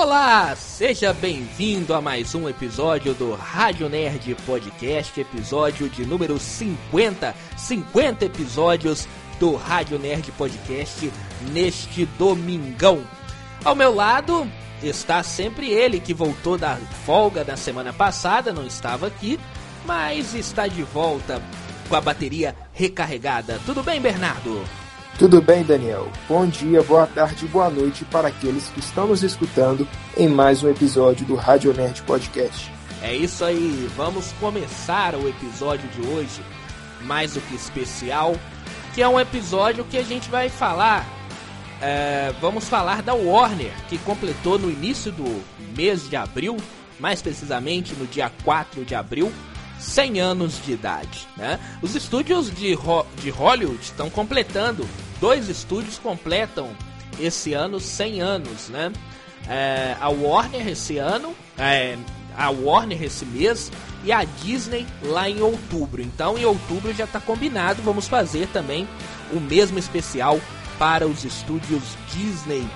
Olá, seja bem-vindo a mais um episódio do Rádio Nerd Podcast, episódio de número 50, 50 episódios do Rádio Nerd Podcast neste domingão. Ao meu lado está sempre ele que voltou da folga da semana passada, não estava aqui, mas está de volta com a bateria recarregada. Tudo bem, Bernardo? Tudo bem, Daniel? Bom dia, boa tarde boa noite para aqueles que estão nos escutando em mais um episódio do Rádio Nerd Podcast. É isso aí, vamos começar o episódio de hoje, mais do que especial, que é um episódio que a gente vai falar. É, vamos falar da Warner, que completou no início do mês de abril, mais precisamente no dia 4 de abril, 100 anos de idade. Né? Os estúdios de, Ho de Hollywood estão completando dois estúdios completam esse ano 100 anos, né? É, a Warner esse ano, é, a Warner esse mês e a Disney lá em outubro. Então, em outubro já está combinado, vamos fazer também o mesmo especial para os estúdios Disney.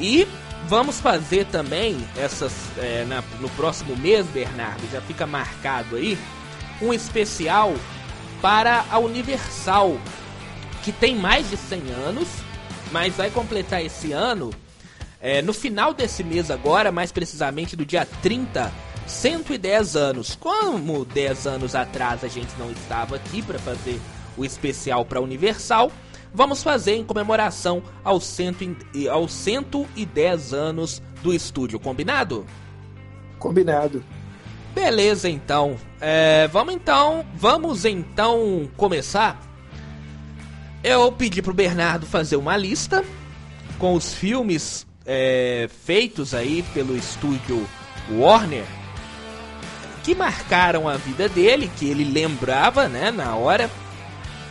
E vamos fazer também essas é, na, no próximo mês, Bernardo, já fica marcado aí um especial para a Universal, que tem mais de 100 anos, mas vai completar esse ano, é, no final desse mês agora, mais precisamente do dia 30, 110 anos. Como 10 anos atrás a gente não estava aqui para fazer o especial para Universal, vamos fazer em comemoração aos, cento, aos 110 anos do estúdio, combinado? Combinado. Beleza, então. É, vamos então, vamos então começar eu pedi pro Bernardo fazer uma lista com os filmes é, feitos aí pelo estúdio Warner que marcaram a vida dele, que ele lembrava, né, na hora.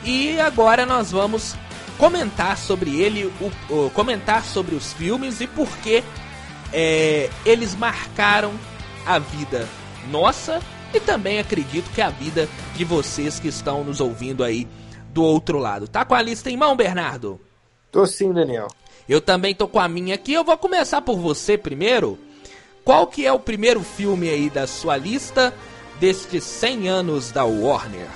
E agora nós vamos comentar sobre ele, o, o comentar sobre os filmes e por que é, eles marcaram a vida nossa e também acredito que a vida de vocês que estão nos ouvindo aí do outro lado. Tá com a lista em mão, Bernardo? Tô sim, Daniel. Eu também tô com a minha aqui. Eu vou começar por você primeiro. Qual que é o primeiro filme aí da sua lista destes 100 anos da Warner?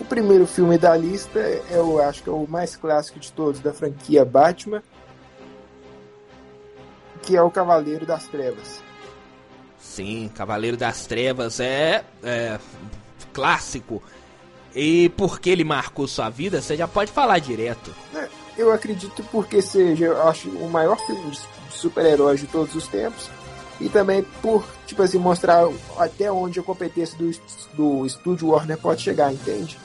O primeiro filme da lista, eu acho que é o mais clássico de todos, da franquia Batman, que é o Cavaleiro das Trevas. Sim, Cavaleiro das Trevas é, é clássico. E por que ele marcou sua vida, você já pode falar direto. É, eu acredito porque seja, eu acho, o maior filme de super-heróis de todos os tempos. E também por, tipo assim, mostrar até onde a competência do, do estúdio Warner pode chegar, entende?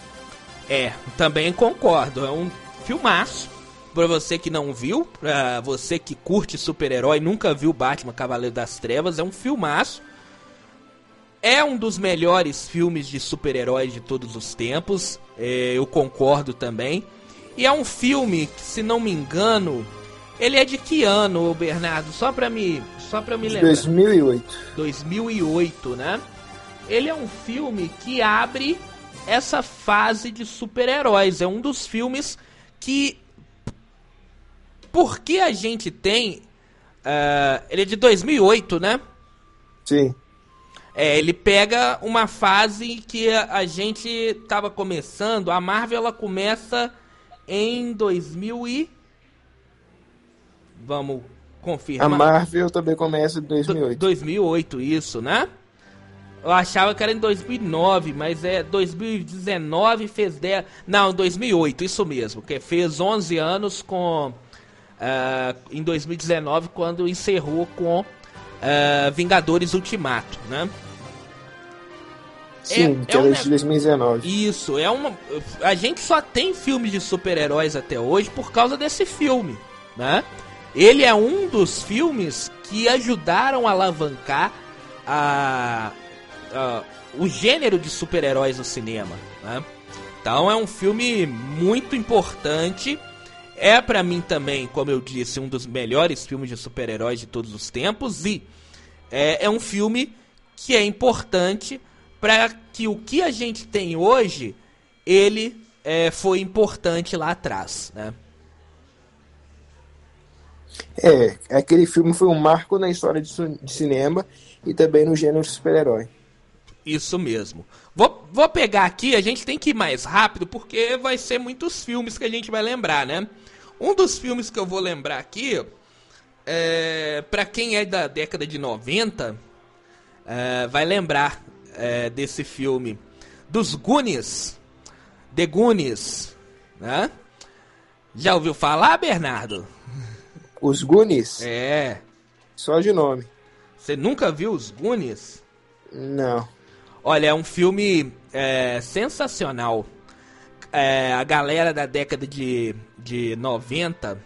É, também concordo. É um filmaço. Pra você que não viu, pra você que curte super-herói nunca viu Batman Cavaleiro das Trevas, é um filmaço. É um dos melhores filmes de super-heróis de todos os tempos, é, eu concordo também. E é um filme que, se não me engano, ele é de que ano, Bernardo? Só pra me, só pra me lembrar. 2008. 2008, né? Ele é um filme que abre essa fase de super-heróis. É um dos filmes que. Porque a gente tem. Uh, ele é de 2008, né? Sim. É, ele pega uma fase que a gente tava começando. A Marvel ela começa em 2000 e vamos confirmar. A Marvel também começa em 2008. 2008 isso, né? Eu achava que era em 2009, mas é 2019 fez 10, não, 2008, isso mesmo, que fez 11 anos com uh, em 2019 quando encerrou com uh, Vingadores Ultimato, né? Sim, é, que é, é um de 2019. Isso, é uma. A gente só tem filmes de super-heróis até hoje por causa desse filme, né? Ele é um dos filmes que ajudaram a alavancar a, a o gênero de super-heróis no cinema, né? Então é um filme muito importante é para mim também, como eu disse, um dos melhores filmes de super-heróis de todos os tempos e é, é um filme que é importante para que o que a gente tem hoje ele é, foi importante lá atrás, né? É, aquele filme foi um marco na história de, de cinema e também no gênero super-herói. Isso mesmo. Vou, vou pegar aqui, a gente tem que ir mais rápido porque vai ser muitos filmes que a gente vai lembrar, né? Um dos filmes que eu vou lembrar aqui, é, para quem é da década de 90, é, vai lembrar é, desse filme dos Goonies, The Goonies, né? Já ouviu falar, Bernardo? Os Goonies? É. Só de nome. Você nunca viu os Goonies? Não. Olha, é um filme é, sensacional. É, a galera da década de, de 90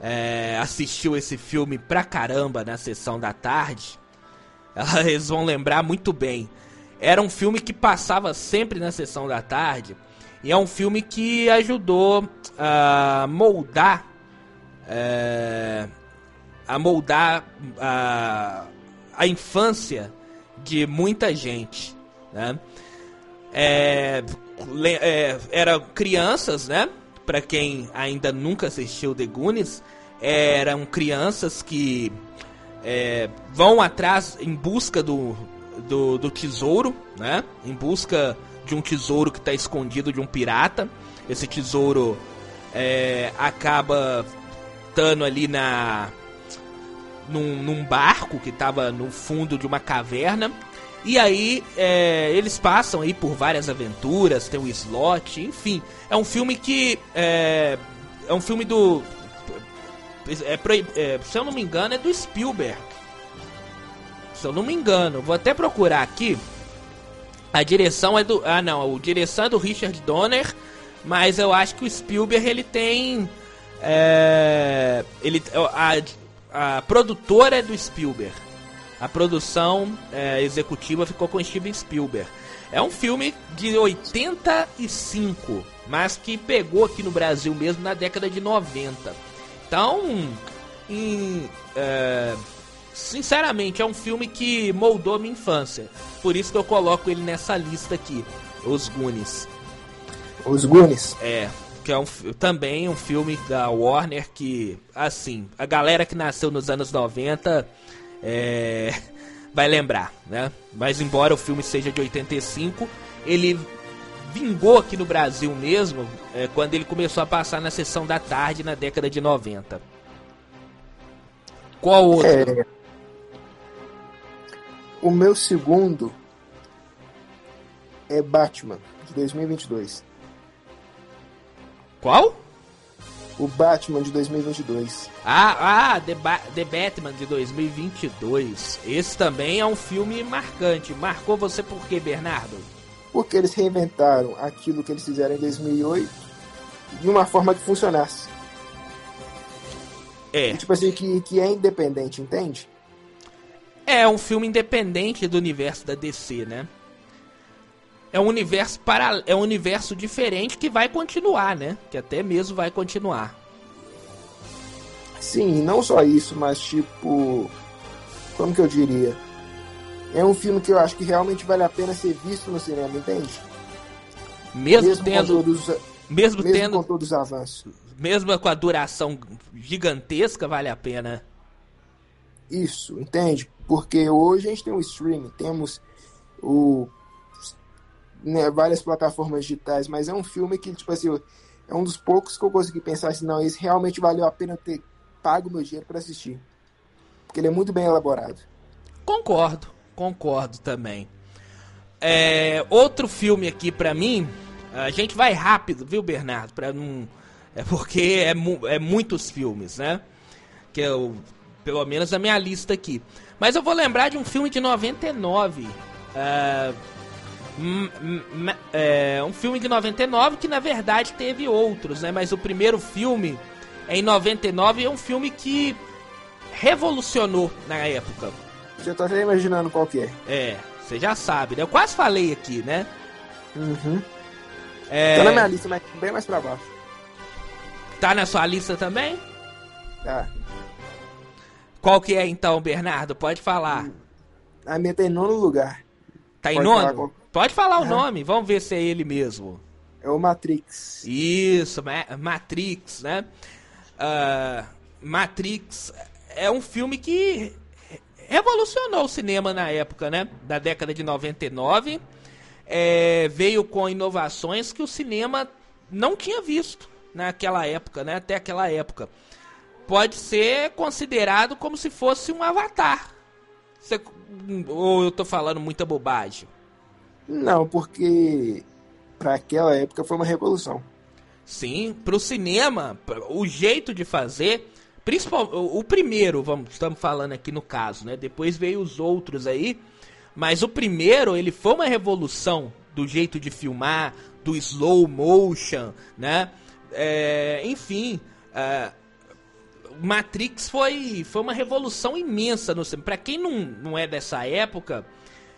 é, assistiu esse filme pra caramba na sessão da tarde. Eles vão lembrar muito bem. Era um filme que passava sempre na sessão da tarde. E é um filme que ajudou a moldar. É, a moldar a, a infância de muita gente, né? É, é, eram crianças, né? Para quem ainda nunca assistiu The Goonies, eram crianças que é, vão atrás em busca do, do, do, tesouro, né? Em busca de um tesouro que está escondido de um pirata. Esse tesouro é, acaba estando ali na num, num barco que estava no fundo de uma caverna. E aí é, eles passam aí por várias aventuras, tem o slot, enfim. É um filme que. É, é um filme do. É, é, se eu não me engano, é do Spielberg. Se eu não me engano, vou até procurar aqui. A direção é do. Ah não, a direção é do Richard Donner. Mas eu acho que o Spielberg ele tem. É, ele, a, a produtora é do Spielberg. A produção é, executiva ficou com Steven Spielberg. É um filme de 85, mas que pegou aqui no Brasil mesmo na década de 90. Então, em, é, sinceramente, é um filme que moldou minha infância. Por isso que eu coloco ele nessa lista aqui, Os Goonies. Os Goonies? É que é um, também um filme da Warner que, assim, a galera que nasceu nos anos 90 é, vai lembrar, né? Mas embora o filme seja de 85, ele vingou aqui no Brasil mesmo é, quando ele começou a passar na sessão da tarde na década de 90. Qual outro? É, o meu segundo é Batman, de 2022. Qual? O Batman de 2022. Ah, ah The, ba The Batman de 2022. Esse também é um filme marcante. Marcou você por quê, Bernardo? Porque eles reinventaram aquilo que eles fizeram em 2008 de uma forma que funcionasse. É. E, tipo assim, que, que é independente, entende? É um filme independente do universo da DC, né? é um universo para é um universo diferente que vai continuar, né? Que até mesmo vai continuar. Sim, não só isso, mas tipo, como que eu diria? É um filme que eu acho que realmente vale a pena ser visto no cinema, entende? Mesmo, mesmo tendo, com todos, mesmo, mesmo tendo, com todos os avanços. Mesmo com a duração gigantesca, vale a pena. Isso, entende? Porque hoje a gente tem o streaming, temos o né, várias plataformas digitais, mas é um filme que, tipo assim, é um dos poucos que eu consegui pensar assim, não, esse realmente valeu a pena ter pago meu dinheiro para assistir. Porque ele é muito bem elaborado. Concordo, concordo também. É, outro filme aqui para mim, a gente vai rápido, viu, Bernardo? Para não é porque é, mu é muitos filmes, né? Que eu pelo menos a minha lista aqui. Mas eu vou lembrar de um filme de 99. Uh, é, um filme de 99 que na verdade teve outros, né? Mas o primeiro filme em 99 é um filme que revolucionou na época. Você tá até imaginando qual que é. É, você já sabe, né? Eu quase falei aqui, né? Uhum. É... Tá na minha lista, mas bem mais pra baixo. Tá na sua lista também? Tá. Qual que é então, Bernardo? Pode falar. A minha tá em nono lugar. Tá em Pode nono? Pode falar o nome, vamos ver se é ele mesmo. É o Matrix. Isso, Ma Matrix, né? Uh, Matrix é um filme que revolucionou o cinema na época, né? Da década de 99. É, veio com inovações que o cinema não tinha visto naquela época, né? Até aquela época. Pode ser considerado como se fosse um avatar. Você, ou eu tô falando muita bobagem? Não, porque para aquela época foi uma revolução. Sim, para o cinema, o jeito de fazer, principal, o primeiro, vamos, estamos falando aqui no caso, né? Depois veio os outros aí, mas o primeiro ele foi uma revolução do jeito de filmar, do slow motion, né? É, enfim, uh, Matrix foi, foi uma revolução imensa no cinema. Para quem não, não é dessa época,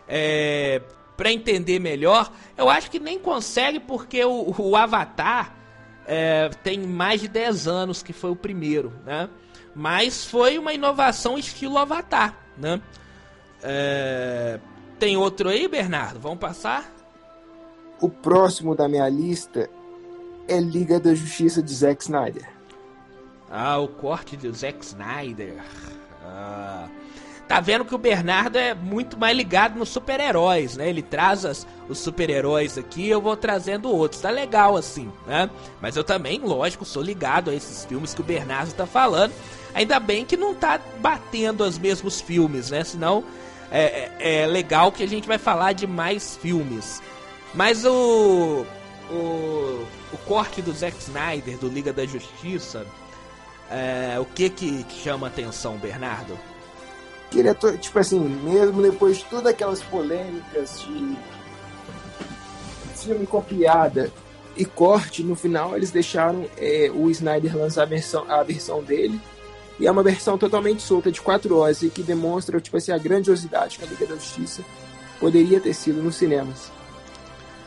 é, para entender melhor, eu acho que nem consegue porque o, o Avatar é, tem mais de 10 anos que foi o primeiro, né? Mas foi uma inovação estilo Avatar, né? É, tem outro aí, Bernardo? Vamos passar? O próximo da minha lista é Liga da Justiça de Zack Snyder. Ah, o corte do Zack Snyder. Ah. Tá vendo que o Bernardo é muito mais ligado nos super-heróis, né? Ele traz as, os super-heróis aqui, eu vou trazendo outros. Tá legal assim, né? Mas eu também, lógico, sou ligado a esses filmes que o Bernardo tá falando. Ainda bem que não tá batendo os mesmos filmes, né? Senão é, é, é legal que a gente vai falar de mais filmes. Mas o, o, o corte do Zack Snyder, do Liga da Justiça, é, o que que chama atenção, Bernardo? Ele é, tipo assim, mesmo depois de todas aquelas polêmicas de filme copiada e corte, no final eles deixaram é, o Snyder lançar a versão, a versão dele. E é uma versão totalmente solta de 4 horas e que demonstra tipo assim, a grandiosidade que a Liga da Justiça poderia ter sido nos cinemas.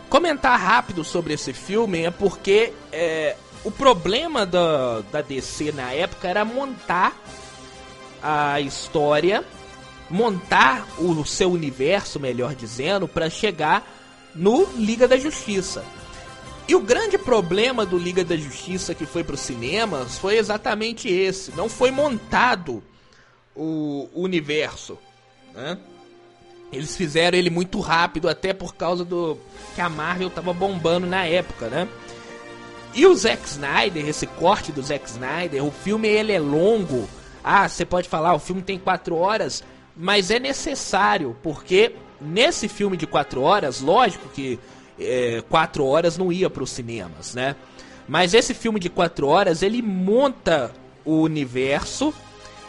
Comentar rápido sobre esse filme é porque é, o problema da, da DC na época era montar a história, montar o seu universo, melhor dizendo, para chegar no Liga da Justiça. E o grande problema do Liga da Justiça que foi para os cinemas foi exatamente esse: não foi montado o universo. Né? Eles fizeram ele muito rápido, até por causa do que a Marvel tava bombando na época, né? E o Zack Snyder, esse corte do Zack Snyder, o filme ele é longo. Ah, você pode falar, o filme tem quatro horas, mas é necessário, porque nesse filme de quatro horas, lógico que é, quatro horas não ia para os cinemas, né? Mas esse filme de quatro horas, ele monta o universo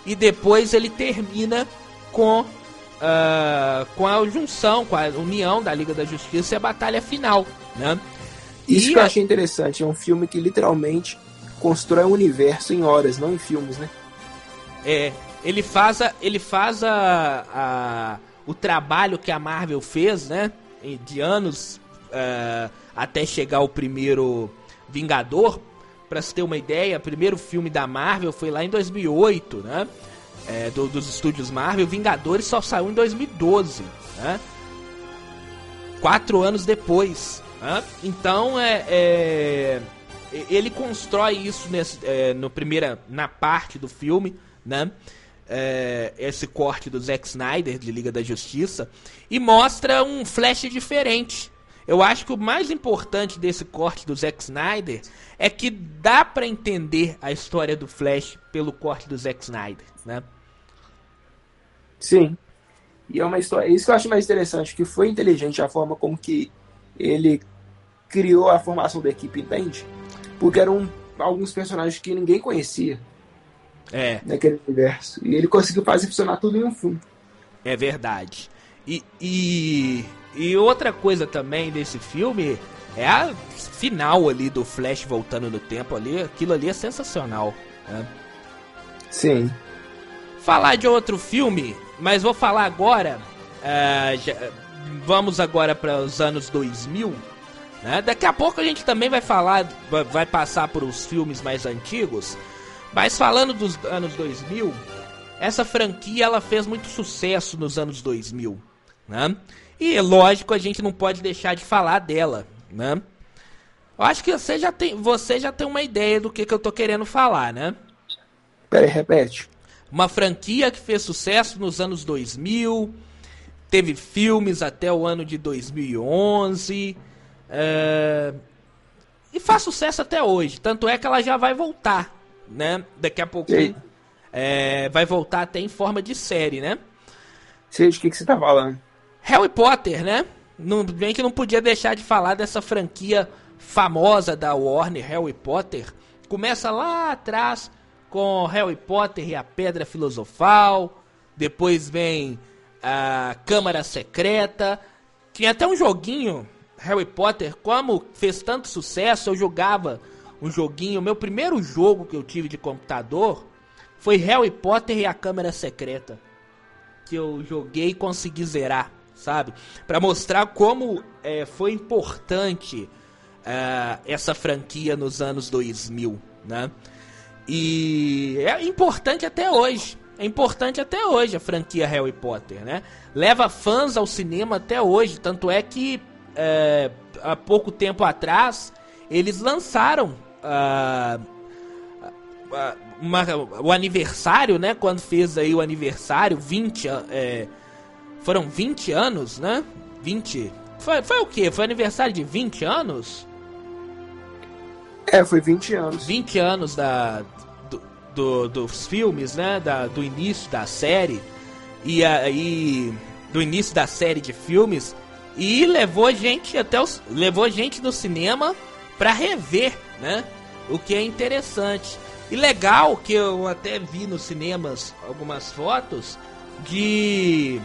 e depois ele termina com, uh, com a junção, com a união da Liga da Justiça e a batalha final, né? Isso e que eu achei interessante, é um filme que literalmente constrói um universo em horas, não em filmes, né? É, ele faz, a, ele faz a, a o trabalho que a Marvel fez, né? De anos uh, até chegar o primeiro Vingador. Pra se ter uma ideia, o primeiro filme da Marvel foi lá em 2008, né? É, do, dos estúdios Marvel. Vingadores só saiu em 2012, né? Quatro anos depois. Né? Então é, é, ele constrói isso nesse, é, no primeira na parte do filme, né? É, esse corte do Zack Snyder de Liga da Justiça e mostra um Flash diferente. Eu acho que o mais importante desse corte do Zack Snyder é que dá para entender a história do Flash pelo corte do Zack Snyder, né? Sim. E é uma história, isso que eu acho mais interessante, que foi inteligente a forma como que ele criou a formação da equipe, entende? Porque eram alguns personagens que ninguém conhecia. É. Naquele universo. E ele conseguiu fazer funcionar tudo em um filme. É verdade. E, e, e outra coisa também desse filme é a final ali do Flash voltando no tempo ali. Aquilo ali é sensacional. Né? Sim. Falar de outro filme, mas vou falar agora. Uh, já, vamos agora para os anos 2000. Né? Daqui a pouco a gente também vai falar, vai passar por os filmes mais antigos. Mas falando dos anos 2000, essa franquia ela fez muito sucesso nos anos 2000. Né? E lógico, a gente não pode deixar de falar dela. Né? Eu acho que você já tem, você já tem uma ideia do que, que eu tô querendo falar, né? Peraí, repete. Uma franquia que fez sucesso nos anos 2000, teve filmes até o ano de 2011, é... e faz sucesso até hoje. Tanto é que ela já vai voltar, né? Daqui a pouquinho. É... vai voltar até em forma de série, né? Sei de que, que você tá falando. Harry Potter, né? Não, bem que não podia deixar de falar dessa franquia famosa da Warner, Harry Potter. Começa lá atrás com Harry Potter e a Pedra Filosofal. Depois vem a Câmara Secreta. Tinha até um joguinho, Harry Potter, como fez tanto sucesso, eu jogava um joguinho. Meu primeiro jogo que eu tive de computador foi Harry Potter e a Câmara Secreta. Que eu joguei e consegui zerar, sabe? Para mostrar como é, foi importante é, essa franquia nos anos 2000, né? E é importante até hoje. É importante até hoje a franquia Harry Potter, né? Leva fãs ao cinema até hoje. Tanto é que é, há pouco tempo atrás eles lançaram uh, uma, o aniversário, né? Quando fez aí o aniversário, 20 é, foram 20 anos, né? 20. Foi, foi o quê? Foi aniversário de 20 anos? É, foi 20 anos. 20 anos da, do, do dos filmes, né? Da, do início da série. E aí. Do início da série de filmes. E levou gente até os. Levou gente no cinema para rever, né? O que é interessante. E legal que eu até vi nos cinemas algumas fotos de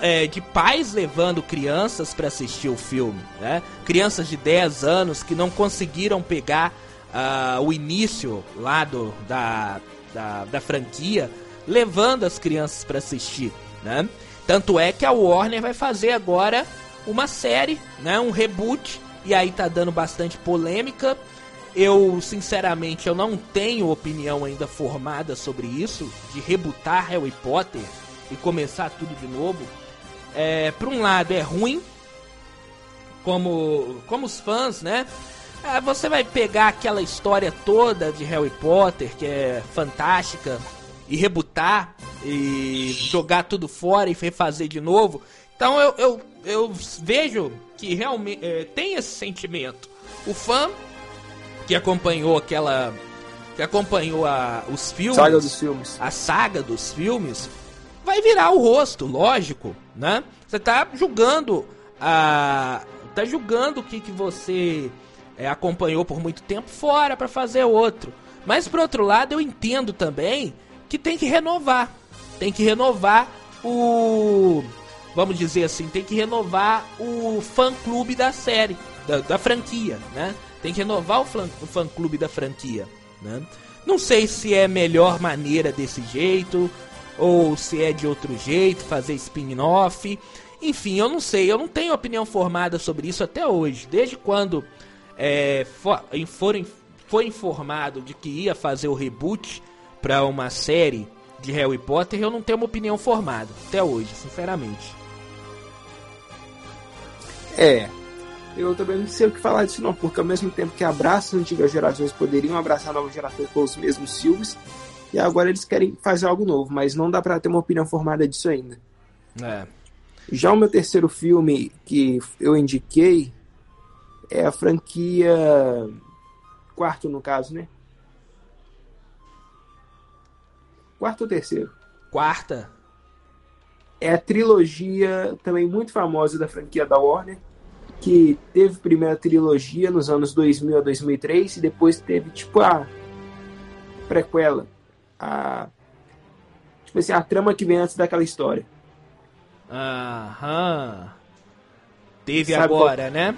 é, de pais levando crianças para assistir o filme, né? Crianças de 10 anos que não conseguiram pegar uh, o início lá do, da, da, da franquia, levando as crianças para assistir, né? Tanto é que a Warner vai fazer agora uma série, né? Um reboot, e aí tá dando bastante polêmica. Eu, sinceramente, eu não tenho opinião ainda formada sobre isso, de rebootar Harry Potter e começar tudo de novo. É, por um lado é ruim, como, como os fãs, né? É, você vai pegar aquela história toda de Harry Potter, que é fantástica, e rebutar, e jogar tudo fora e refazer de novo. Então eu, eu, eu vejo que realmente é, tem esse sentimento. O fã que acompanhou aquela. que acompanhou a, os filmes. Saga dos filmes. A saga dos filmes vai virar o rosto, lógico, né? Você tá julgando a tá julgando o que que você é, acompanhou por muito tempo fora para fazer outro. Mas por outro lado, eu entendo também que tem que renovar. Tem que renovar o vamos dizer assim, tem que renovar o fã-clube da série, da, da, franquia, né? Tem que renovar o, fã, o fã-clube da franquia, né? Não sei se é melhor maneira desse jeito, ou se é de outro jeito, fazer spin-off. Enfim, eu não sei, eu não tenho opinião formada sobre isso até hoje. Desde quando é, for, for, foi informado de que ia fazer o reboot para uma série de Harry Potter, eu não tenho uma opinião formada até hoje, sinceramente. É, eu também não sei o que falar disso não, porque ao mesmo tempo que abraça as antigas gerações poderiam abraçar a nova geração com os mesmos filmes, e agora eles querem fazer algo novo, mas não dá para ter uma opinião formada disso ainda. É. Já o meu terceiro filme que eu indiquei é a franquia. Quarto, no caso, né? Quarto ou terceiro? Quarta. É a trilogia também muito famosa da franquia da Warner, que teve primeira trilogia nos anos 2000 a 2003 e depois teve tipo a prequela, a tipo assim, a trama que vem antes daquela história. Aham. Teve sabe agora, qual... né?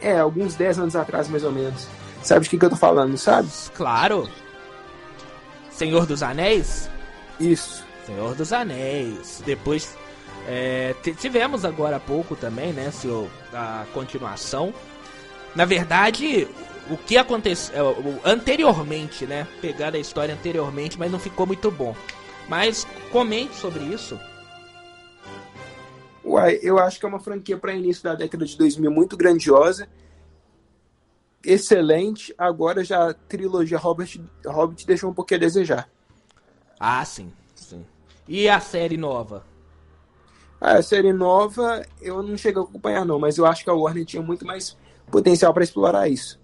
É, alguns 10 anos atrás, mais ou menos. Sabe de que, que eu tô falando, sabe? Claro. Senhor dos Anéis? Isso. Senhor dos Anéis. Depois é, tivemos agora há pouco também, né? Seu, a continuação. Na verdade, o que aconteceu é, anteriormente, né? Pegar a história anteriormente, mas não ficou muito bom. Mas comente sobre isso. Uai, eu acho que é uma franquia para início da década de 2000 muito grandiosa. Excelente. Agora já a trilogia Hobbit, Hobbit deixou um pouquinho a desejar. Ah, sim, sim. E a série nova? A série nova eu não cheguei a acompanhar não, mas eu acho que a Warner tinha muito mais potencial para explorar isso.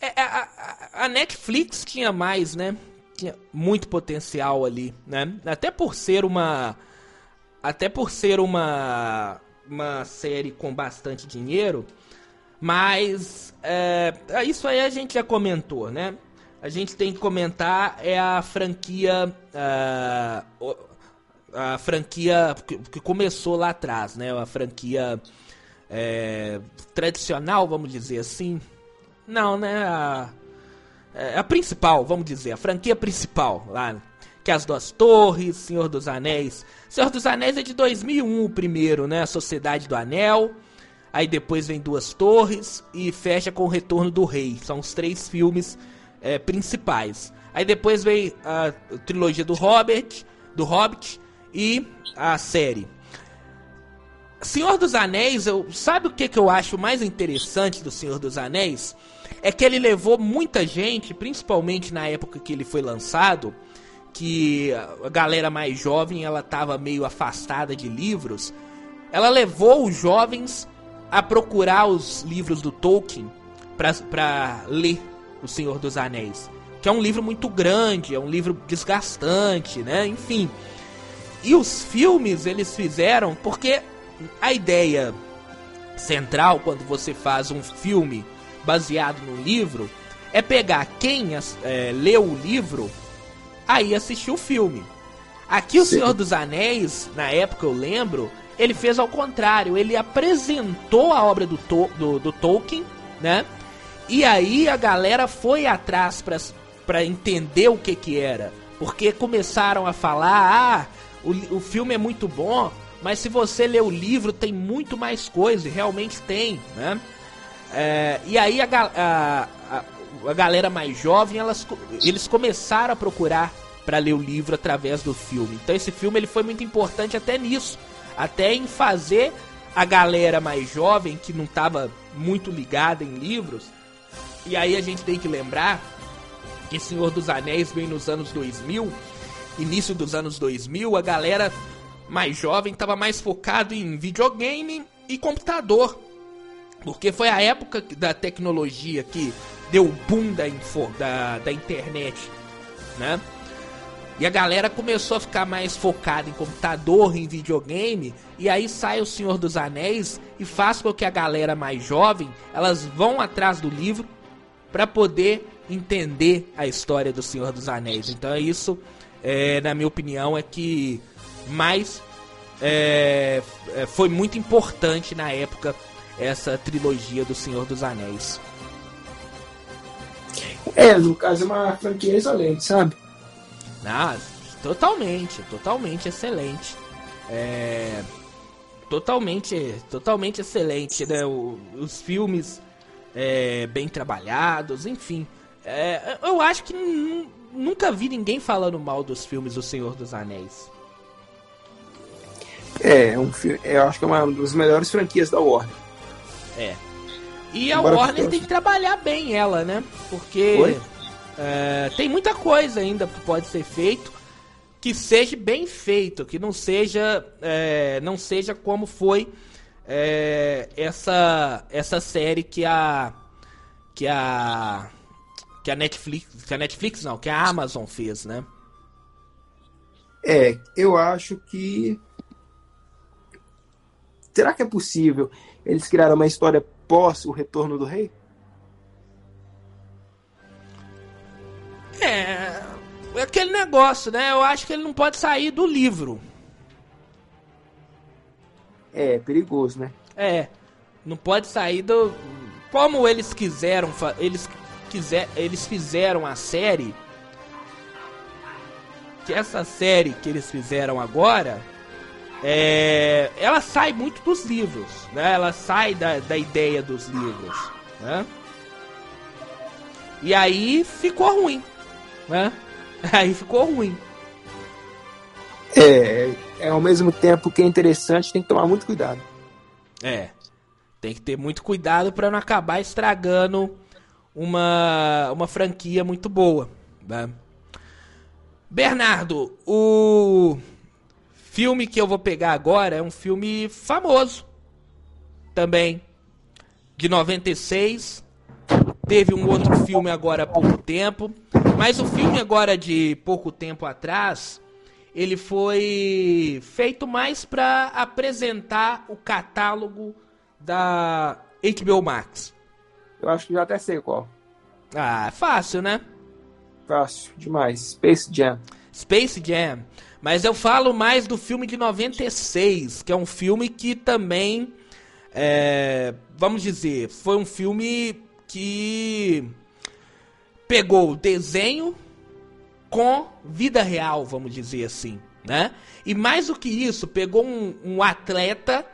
É, a, a, a, Netflix tinha mais, né? Tinha muito potencial ali, né? Até por ser uma até por ser uma uma série com bastante dinheiro, mas é, isso aí a gente já comentou, né? A gente tem que comentar é a franquia uh, a franquia que começou lá atrás, né? A franquia é, tradicional, vamos dizer assim. Não, né? A, é, a principal, vamos dizer, a franquia principal lá. Que é as Duas Torres, Senhor dos Anéis. Senhor dos Anéis é de 2001 o primeiro, né? A Sociedade do Anel. Aí depois vem Duas Torres e fecha com o Retorno do Rei. São os três filmes é, principais. Aí depois vem a trilogia do Robert, do Hobbit e a série. Senhor dos Anéis, eu, sabe o que, que eu acho mais interessante do Senhor dos Anéis? É que ele levou muita gente, principalmente na época que ele foi lançado, que a galera mais jovem ela estava meio afastada de livros. Ela levou os jovens a procurar os livros do Tolkien para ler O Senhor dos Anéis, que é um livro muito grande, é um livro desgastante, né? Enfim. E os filmes eles fizeram porque a ideia central quando você faz um filme baseado no livro é pegar quem é, leu o livro aí assistir o filme. Aqui o Sim. Senhor dos Anéis, na época eu lembro, ele fez ao contrário, ele apresentou a obra do, do, do Tolkien, né? E aí a galera foi atrás para entender o que que era. Porque começaram a falar, ah, o, o filme é muito bom, mas se você ler o livro tem muito mais coisa, e realmente tem, né? É, e aí a, a, a, a, galera mais jovem, elas, eles começaram a procurar para ler o livro através do filme. Então esse filme ele foi muito importante até nisso, até em fazer a galera mais jovem que não estava muito ligada em livros. E aí a gente tem que lembrar que Senhor dos Anéis veio nos anos 2000 início dos anos 2000, a galera mais jovem estava mais focado em videogame e computador. Porque foi a época da tecnologia que deu o boom da, info, da, da internet, né? E a galera começou a ficar mais focada em computador, em videogame, e aí sai o Senhor dos Anéis e faz com que a galera mais jovem, elas vão atrás do livro para poder entender a história do Senhor dos Anéis. Então é isso é, na minha opinião, é que mais é, é, foi muito importante na época essa trilogia do Senhor dos Anéis. É, no caso é uma franquia excelente, sabe? Ah, totalmente, totalmente excelente. É, totalmente, totalmente excelente, né? O, os filmes é, bem trabalhados, enfim. É, eu acho que nunca vi ninguém falando mal dos filmes do Senhor dos Anéis. É, um filme, eu acho que é uma das melhores franquias da Warner. É. E a Warner tem que trabalhar bem ela, né? Porque é, tem muita coisa ainda que pode ser feito que seja bem feito, que não seja é, não seja como foi é, essa essa série que a que a que a Netflix, que a Netflix não, que a Amazon fez, né? É, eu acho que será que é possível eles criaram uma história pós o retorno do rei? É, é aquele negócio, né? Eu acho que ele não pode sair do livro. É, perigoso, né? É, não pode sair do como eles quiseram, eles quiser, eles fizeram a série. Que essa série que eles fizeram agora. É, ela sai muito dos livros, né? Ela sai da, da ideia dos livros, né? E aí ficou ruim, né? Aí ficou ruim. É, é ao mesmo tempo que é interessante, tem que tomar muito cuidado. É. Tem que ter muito cuidado para não acabar estragando uma, uma franquia muito boa. Né? Bernardo, o filme que eu vou pegar agora é um filme famoso também, de 96. Teve um outro filme agora há pouco tempo, mas o filme agora de pouco tempo atrás, ele foi feito mais para apresentar o catálogo da HBO Max. Eu acho que já até sei qual. Ah, é fácil, né? Fácil, demais. Space Jam. Space Jam. Mas eu falo mais do filme de 96, que é um filme que também, é, vamos dizer, foi um filme que pegou desenho com vida real, vamos dizer assim, né? E mais do que isso, pegou um, um atleta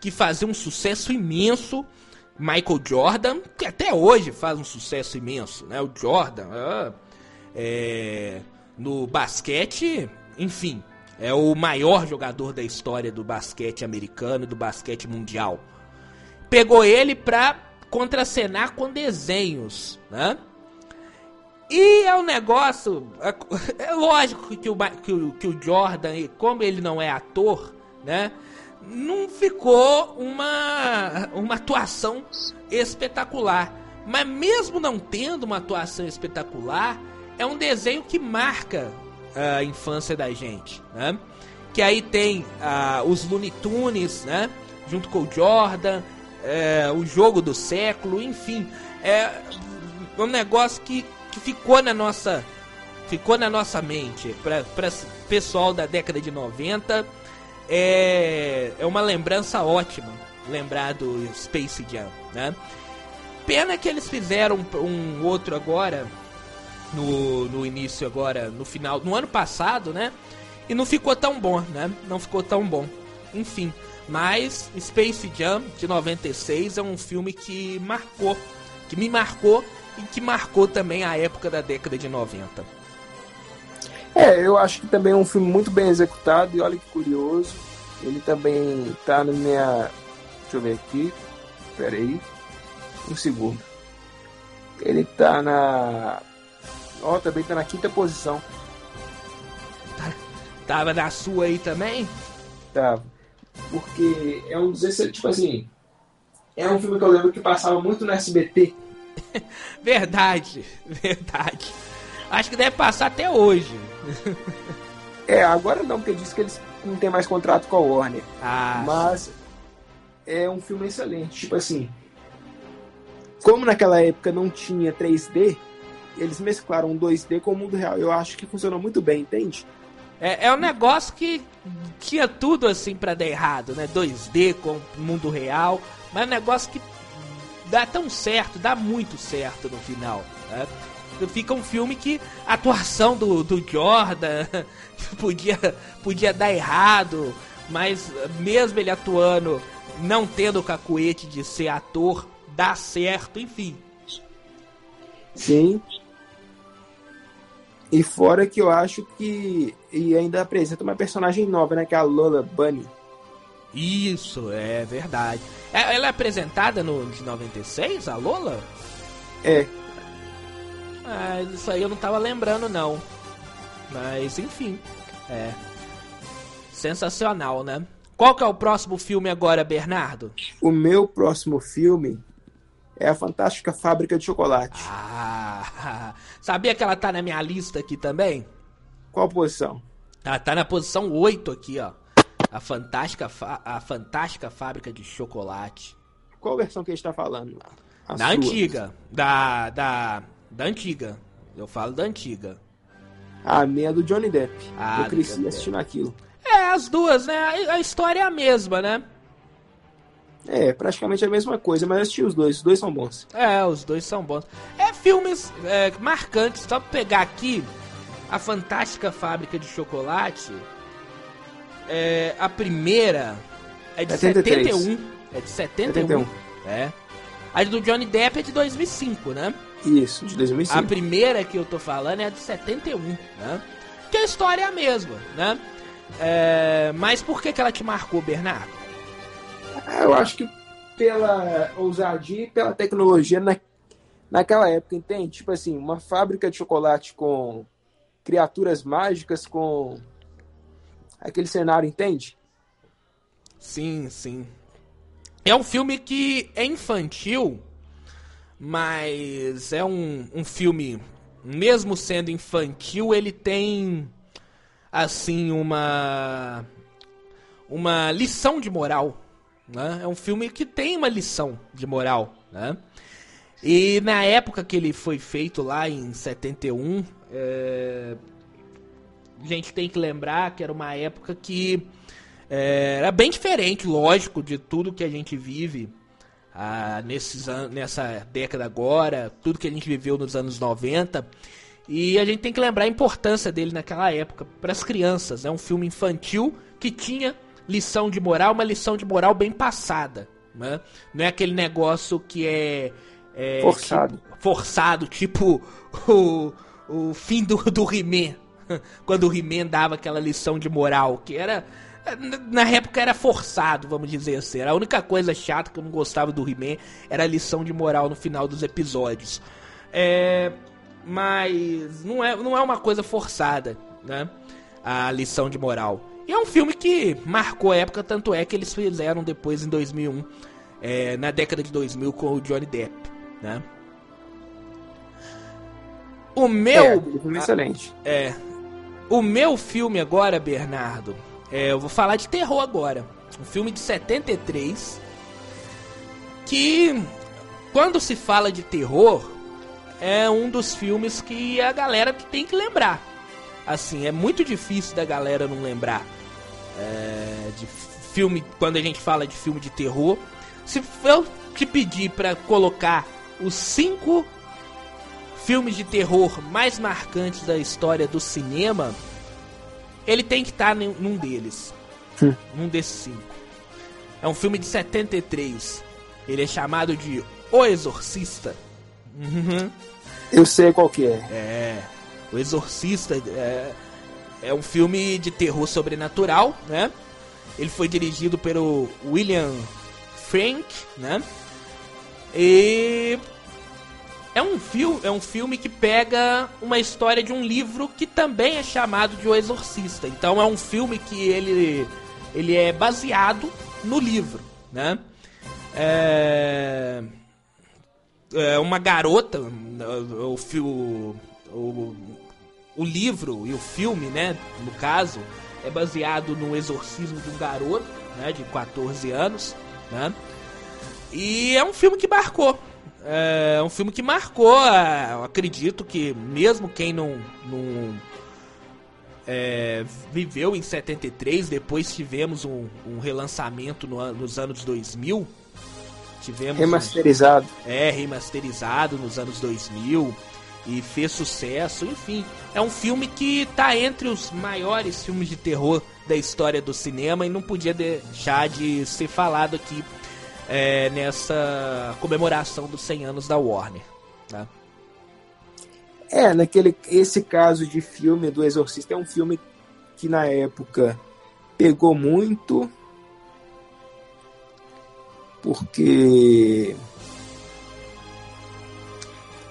que fazia um sucesso imenso, Michael Jordan, que até hoje faz um sucesso imenso, né? O Jordan, ah, é, no basquete, enfim, é o maior jogador da história do basquete americano, do basquete mundial. Pegou ele pra contracenar com desenhos, né? E é um negócio. É, é lógico que o, que o, que o Jordan, como ele não é ator, né? Não ficou uma, uma atuação espetacular. Mas mesmo não tendo uma atuação espetacular, é um desenho que marca a infância da gente, né? Que aí tem uh, os Looney Tunes, né? Junto com o Jordan, é, o jogo do século, enfim, é um negócio que, que ficou na nossa ficou na nossa mente para pessoal da década de 90 é, é uma lembrança ótima lembrar do Space Jam, né? Pena que eles fizeram um outro agora no, no início agora, no final, no ano passado, né? E não ficou tão bom, né? Não ficou tão bom. Enfim, mas Space Jam de 96 é um filme que marcou, que me marcou e que marcou também a época da década de 90. É, eu acho que também é um filme muito bem executado e olha que curioso. Ele também tá na minha. Deixa eu ver aqui. Pera aí. Um segundo. Ele tá na Ó, oh, também tá na quinta posição. Tava na sua aí também? Tava. Porque é um dos. Tipo assim. É um filme que eu lembro que passava muito no SBT. verdade, verdade. Acho que deve passar até hoje. é, agora não, porque diz que eles não tem mais contrato com a Warner. Ah. Mas é um filme excelente. Tipo assim. Como naquela época não tinha 3D, eles mesclaram 2D com o mundo real. Eu acho que funcionou muito bem, entende? É, é um negócio que tinha tudo assim para dar errado, né? 2D com mundo real, mas é um negócio que dá tão certo, dá muito certo no final, né? Fica um filme que a atuação do, do Jordan podia, podia dar errado, mas mesmo ele atuando, não tendo o cacuete de ser ator, dá certo, enfim. Sim, e fora que eu acho que. E ainda apresenta uma personagem nova, né? Que é a Lola Bunny. Isso, é verdade. É, ela é apresentada no de 96, a Lola? É. Ah, isso aí eu não tava lembrando, não. Mas, enfim. É. Sensacional, né? Qual que é o próximo filme agora, Bernardo? O meu próximo filme é a Fantástica Fábrica de Chocolate. Ah, sabia que ela tá na minha lista aqui também? Qual posição? Ela tá na posição 8 aqui, ó. A Fantástica, a Fantástica Fábrica de Chocolate. Qual versão que a gente tá falando? A da sua. antiga. Da, da, da antiga. Eu falo da antiga. A minha é do Johnny Depp. Ah, eu cresci assistindo aquilo. É, as duas, né? A história é a mesma, né? É, praticamente a mesma coisa, mas eu assisti os dois, os dois são bons. É, os dois são bons. É filmes é, marcantes, só pra pegar aqui a Fantástica Fábrica de Chocolate. É, a primeira é de 73. 71. É de 71. 71. É. A do Johnny Depp é de 2005, né? Isso, de 2005. A primeira que eu tô falando é a de 71, né? Que a história é a mesma, né? É, mas por que, que ela te marcou, Bernardo? É, eu acho que pela ousadia e pela tecnologia na, naquela época, entende? Tipo assim, uma fábrica de chocolate com criaturas mágicas, com aquele cenário, entende? Sim, sim. É um filme que é infantil, mas é um, um filme, mesmo sendo infantil, ele tem assim uma uma lição de moral. Né? É um filme que tem uma lição de moral. Né? E na época que ele foi feito lá em 71, é... a gente tem que lembrar que era uma época que é... era bem diferente, lógico, de tudo que a gente vive ah, nesses an... nessa década agora, tudo que a gente viveu nos anos 90. E a gente tem que lembrar a importância dele naquela época para as crianças. É um filme infantil que tinha lição de moral, uma lição de moral bem passada. Né? Não é aquele negócio que é. É forçado. Tipo, forçado, tipo o, o fim do, do He-Man. Quando o He-Man dava aquela lição de moral, que era. Na época era forçado, vamos dizer assim. A única coisa chata que eu não gostava do He-Man era a lição de moral no final dos episódios. É, mas não é, não é uma coisa forçada, né? A lição de moral. E é um filme que marcou a época, tanto é que eles fizeram depois em 2001, é, na década de 2000 com o Johnny Depp, né? O meu... É, filme excelente. É. O meu filme agora, Bernardo, é, eu vou falar de terror agora. Um filme de 73 que quando se fala de terror é um dos filmes que a galera tem que lembrar. Assim, é muito difícil da galera não lembrar é, de filme, quando a gente fala de filme de terror. Se eu te pedir para colocar os cinco filmes de terror mais marcantes da história do cinema, ele tem que estar tá num deles. Hum. Num desses cinco. É um filme de 73. Ele é chamado de O Exorcista. Uhum. Eu sei qual que é. É. O Exorcista é, é um filme de terror sobrenatural, né? Ele foi dirigido pelo William Frank, né? E é um, filme, é um filme que pega uma história de um livro que também é chamado de O Exorcista. Então é um filme que ele, ele é baseado no livro, né? É, é uma garota, o, o, o o livro e o filme, né, no caso, é baseado no exorcismo de um garoto, né, de 14 anos, né? E é um filme que marcou. É um filme que marcou, é, eu acredito que mesmo quem não, não é, viveu em 73, depois tivemos um, um relançamento no, nos anos 2000. Tivemos remasterizado. Um, é, remasterizado nos anos 2000 e fez sucesso, enfim. É um filme que tá entre os maiores filmes de terror da história do cinema e não podia deixar de ser falado aqui é, nessa comemoração dos 100 anos da Warner. Tá? É, naquele esse caso de filme do Exorcista é um filme que na época pegou muito porque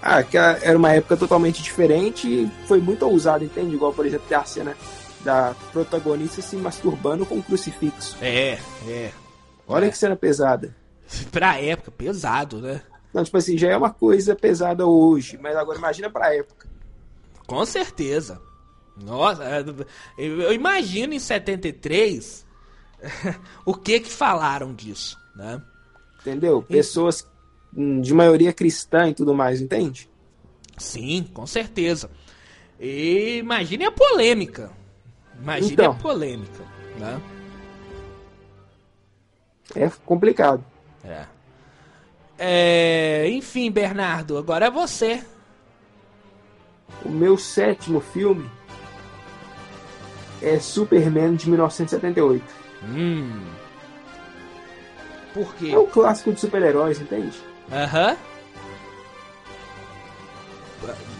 ah, que era uma época totalmente diferente e foi muito ousado, entende? Igual, por exemplo, a cena da protagonista se masturbando com um crucifixo. É, é. Olha é. que cena pesada. Pra época, pesado, né? Não, tipo assim, já é uma coisa pesada hoje, mas agora imagina pra época. Com certeza. Nossa, é, eu imagino em 73 o que que falaram disso, né? Entendeu? Pessoas de maioria cristã e tudo mais, entende? Sim, com certeza. E imagine a polêmica. Imagine então, a polêmica, né? É complicado. É. é. Enfim, Bernardo, agora é você. O meu sétimo filme é Superman de 1978. Hum. Por quê? É um clássico de super-heróis, entende? Aham.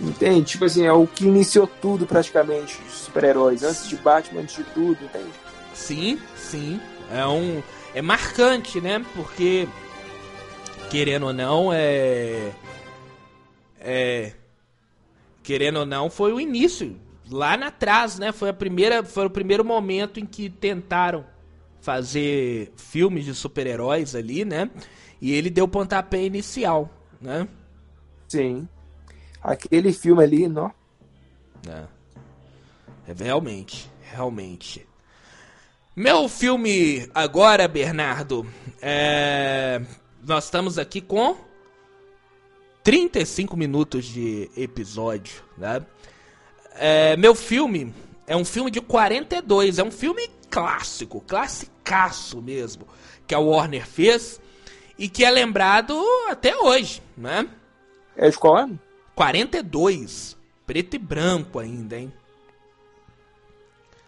Entende? Tipo assim, é o que iniciou tudo praticamente, super-heróis, antes de Batman, antes de tudo, entende? Sim, sim. É um. É marcante, né? Porque querendo ou não, é. É. Querendo ou não, foi o início. Lá na trás, né? Foi, a primeira, foi o primeiro momento em que tentaram fazer filmes de super-heróis ali, né? E ele deu o pontapé inicial, né? Sim. Aquele filme ali, não. É. é realmente, realmente. Meu filme agora, Bernardo, é... nós estamos aqui com 35 minutos de episódio, né? É... Meu filme é um filme de 42, é um filme clássico, classicaço mesmo, que a Warner fez e que é lembrado até hoje, né? É de qual ano? 42, preto e branco ainda, hein?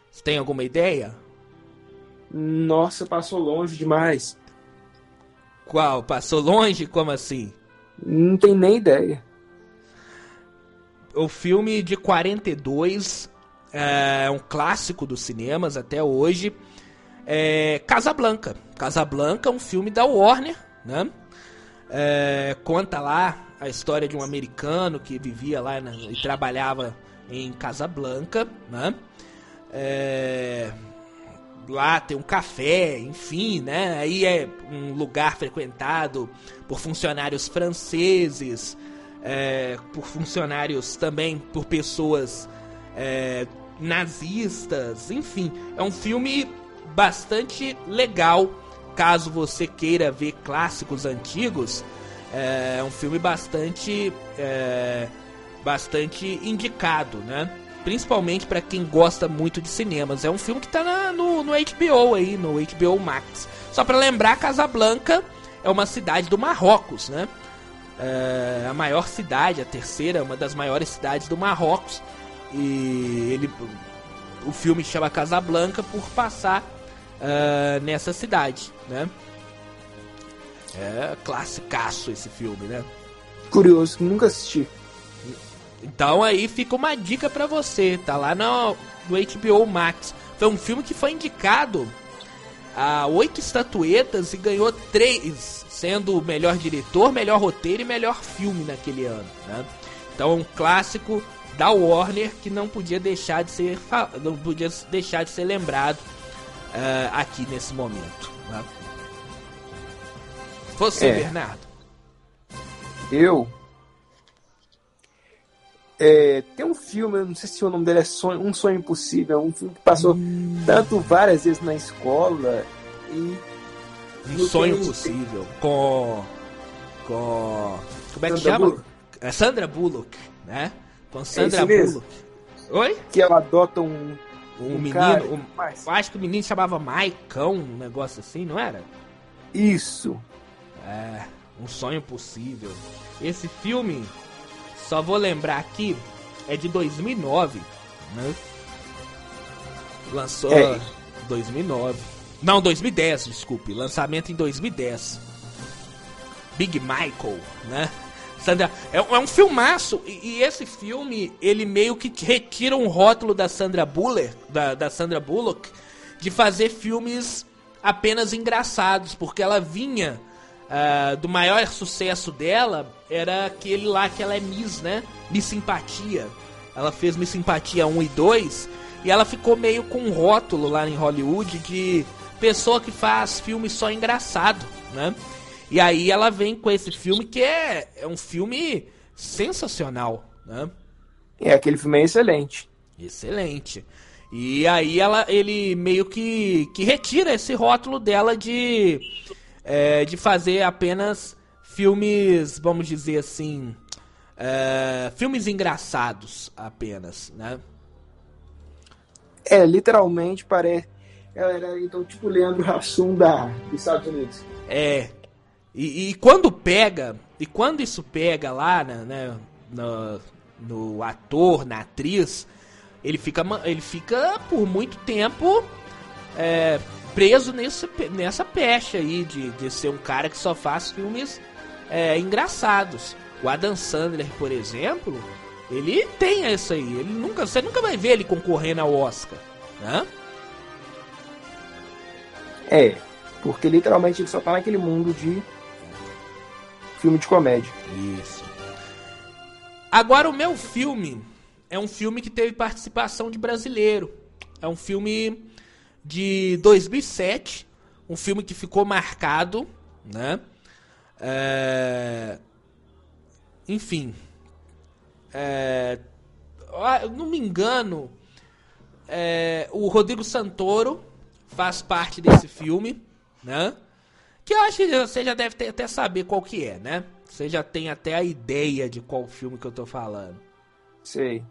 Você tem alguma ideia? Nossa, passou longe demais. Qual? Passou longe? Como assim? Não tem nem ideia. O filme de 42 é um clássico dos cinemas até hoje. É Casablanca. Casablanca é um filme da Warner, né? É, conta lá a história de um americano que vivia lá na, e trabalhava em Casablanca, né? É, lá tem um café, enfim, né? Aí é um lugar frequentado por funcionários franceses, é, por funcionários também por pessoas é, nazistas, enfim, é um filme bastante legal. Caso você queira ver clássicos antigos, é um filme bastante, é, bastante indicado, né? Principalmente para quem gosta muito de cinemas. É um filme que tá na, no, no HBO aí, no HBO Max. Só para lembrar, Casablanca é uma cidade do Marrocos, né? É a maior cidade, a terceira, uma das maiores cidades do Marrocos. E ele, o filme chama Casablanca por passar uh, nessa cidade, né? É classicaço esse filme, né? Curioso, nunca assisti. Então aí fica uma dica para você, tá lá no, no HBO Max. Foi um filme que foi indicado a oito estatuetas e ganhou três, sendo o melhor diretor, melhor roteiro e melhor filme naquele ano. Né? Então é um clássico da Warner que não podia deixar de ser, não podia deixar de ser lembrado uh, aqui nesse momento. Né? Você, é. Bernardo? Eu é, tem um filme, eu não sei se o nome dele é sonho, Um Sonho Impossível, um filme que passou hum. tanto várias vezes na escola e. Um Sonho Impossível com. com. Como é que Sandra chama? Bullock. É Sandra Bullock, né? Com é Sandra é Bullock. Oi? Que ela adota um. Um, um menino. Cara, um, acho que o menino chamava Maicão, um negócio assim, não era? Isso. É, um sonho possível. Esse filme só vou lembrar aqui, é de 2009, né? Lançou é. 2009. Não, 2010, desculpe. Lançamento em 2010. Big Michael, né? Sandra, é, é um filmaço e, e, esse filme ele meio que retira um rótulo da Sandra Bullock, da, da Sandra Bullock, de fazer filmes apenas engraçados, porque ela vinha uh, do maior sucesso dela era aquele lá que ela é Miss, né? Miss Simpatia. Ela fez Miss Simpatia 1 e 2 e ela ficou meio com um rótulo lá em Hollywood de pessoa que faz filme só engraçado, né? E aí ela vem com esse filme que é, é um filme sensacional, né? É, aquele filme é excelente. Excelente. E aí ela, ele meio que, que retira esse rótulo dela de é, de fazer apenas filmes, vamos dizer assim, é, filmes engraçados apenas, né? É, literalmente parece. Era então tipo Leandro Hassum da, dos Estados Unidos. É. E, e, quando pega, e quando isso pega lá, né, né no, no ator, na atriz, ele fica, ele fica por muito tempo é, preso nesse, nessa pecha aí de, de ser um cara que só faz filmes é, engraçados. O Adam Sandler, por exemplo, ele tem isso aí. Ele nunca, você nunca vai ver ele concorrendo ao Oscar, né? É, porque literalmente ele só tá naquele mundo de filme de comédia. Isso. Agora o meu filme é um filme que teve participação de brasileiro. É um filme de 2007, um filme que ficou marcado, né? É... Enfim, é... não me engano, é... o Rodrigo Santoro faz parte desse filme, né? Que eu acho que você já deve ter, até saber qual que é, né? Você já tem até a ideia de qual filme que eu tô falando. Sei.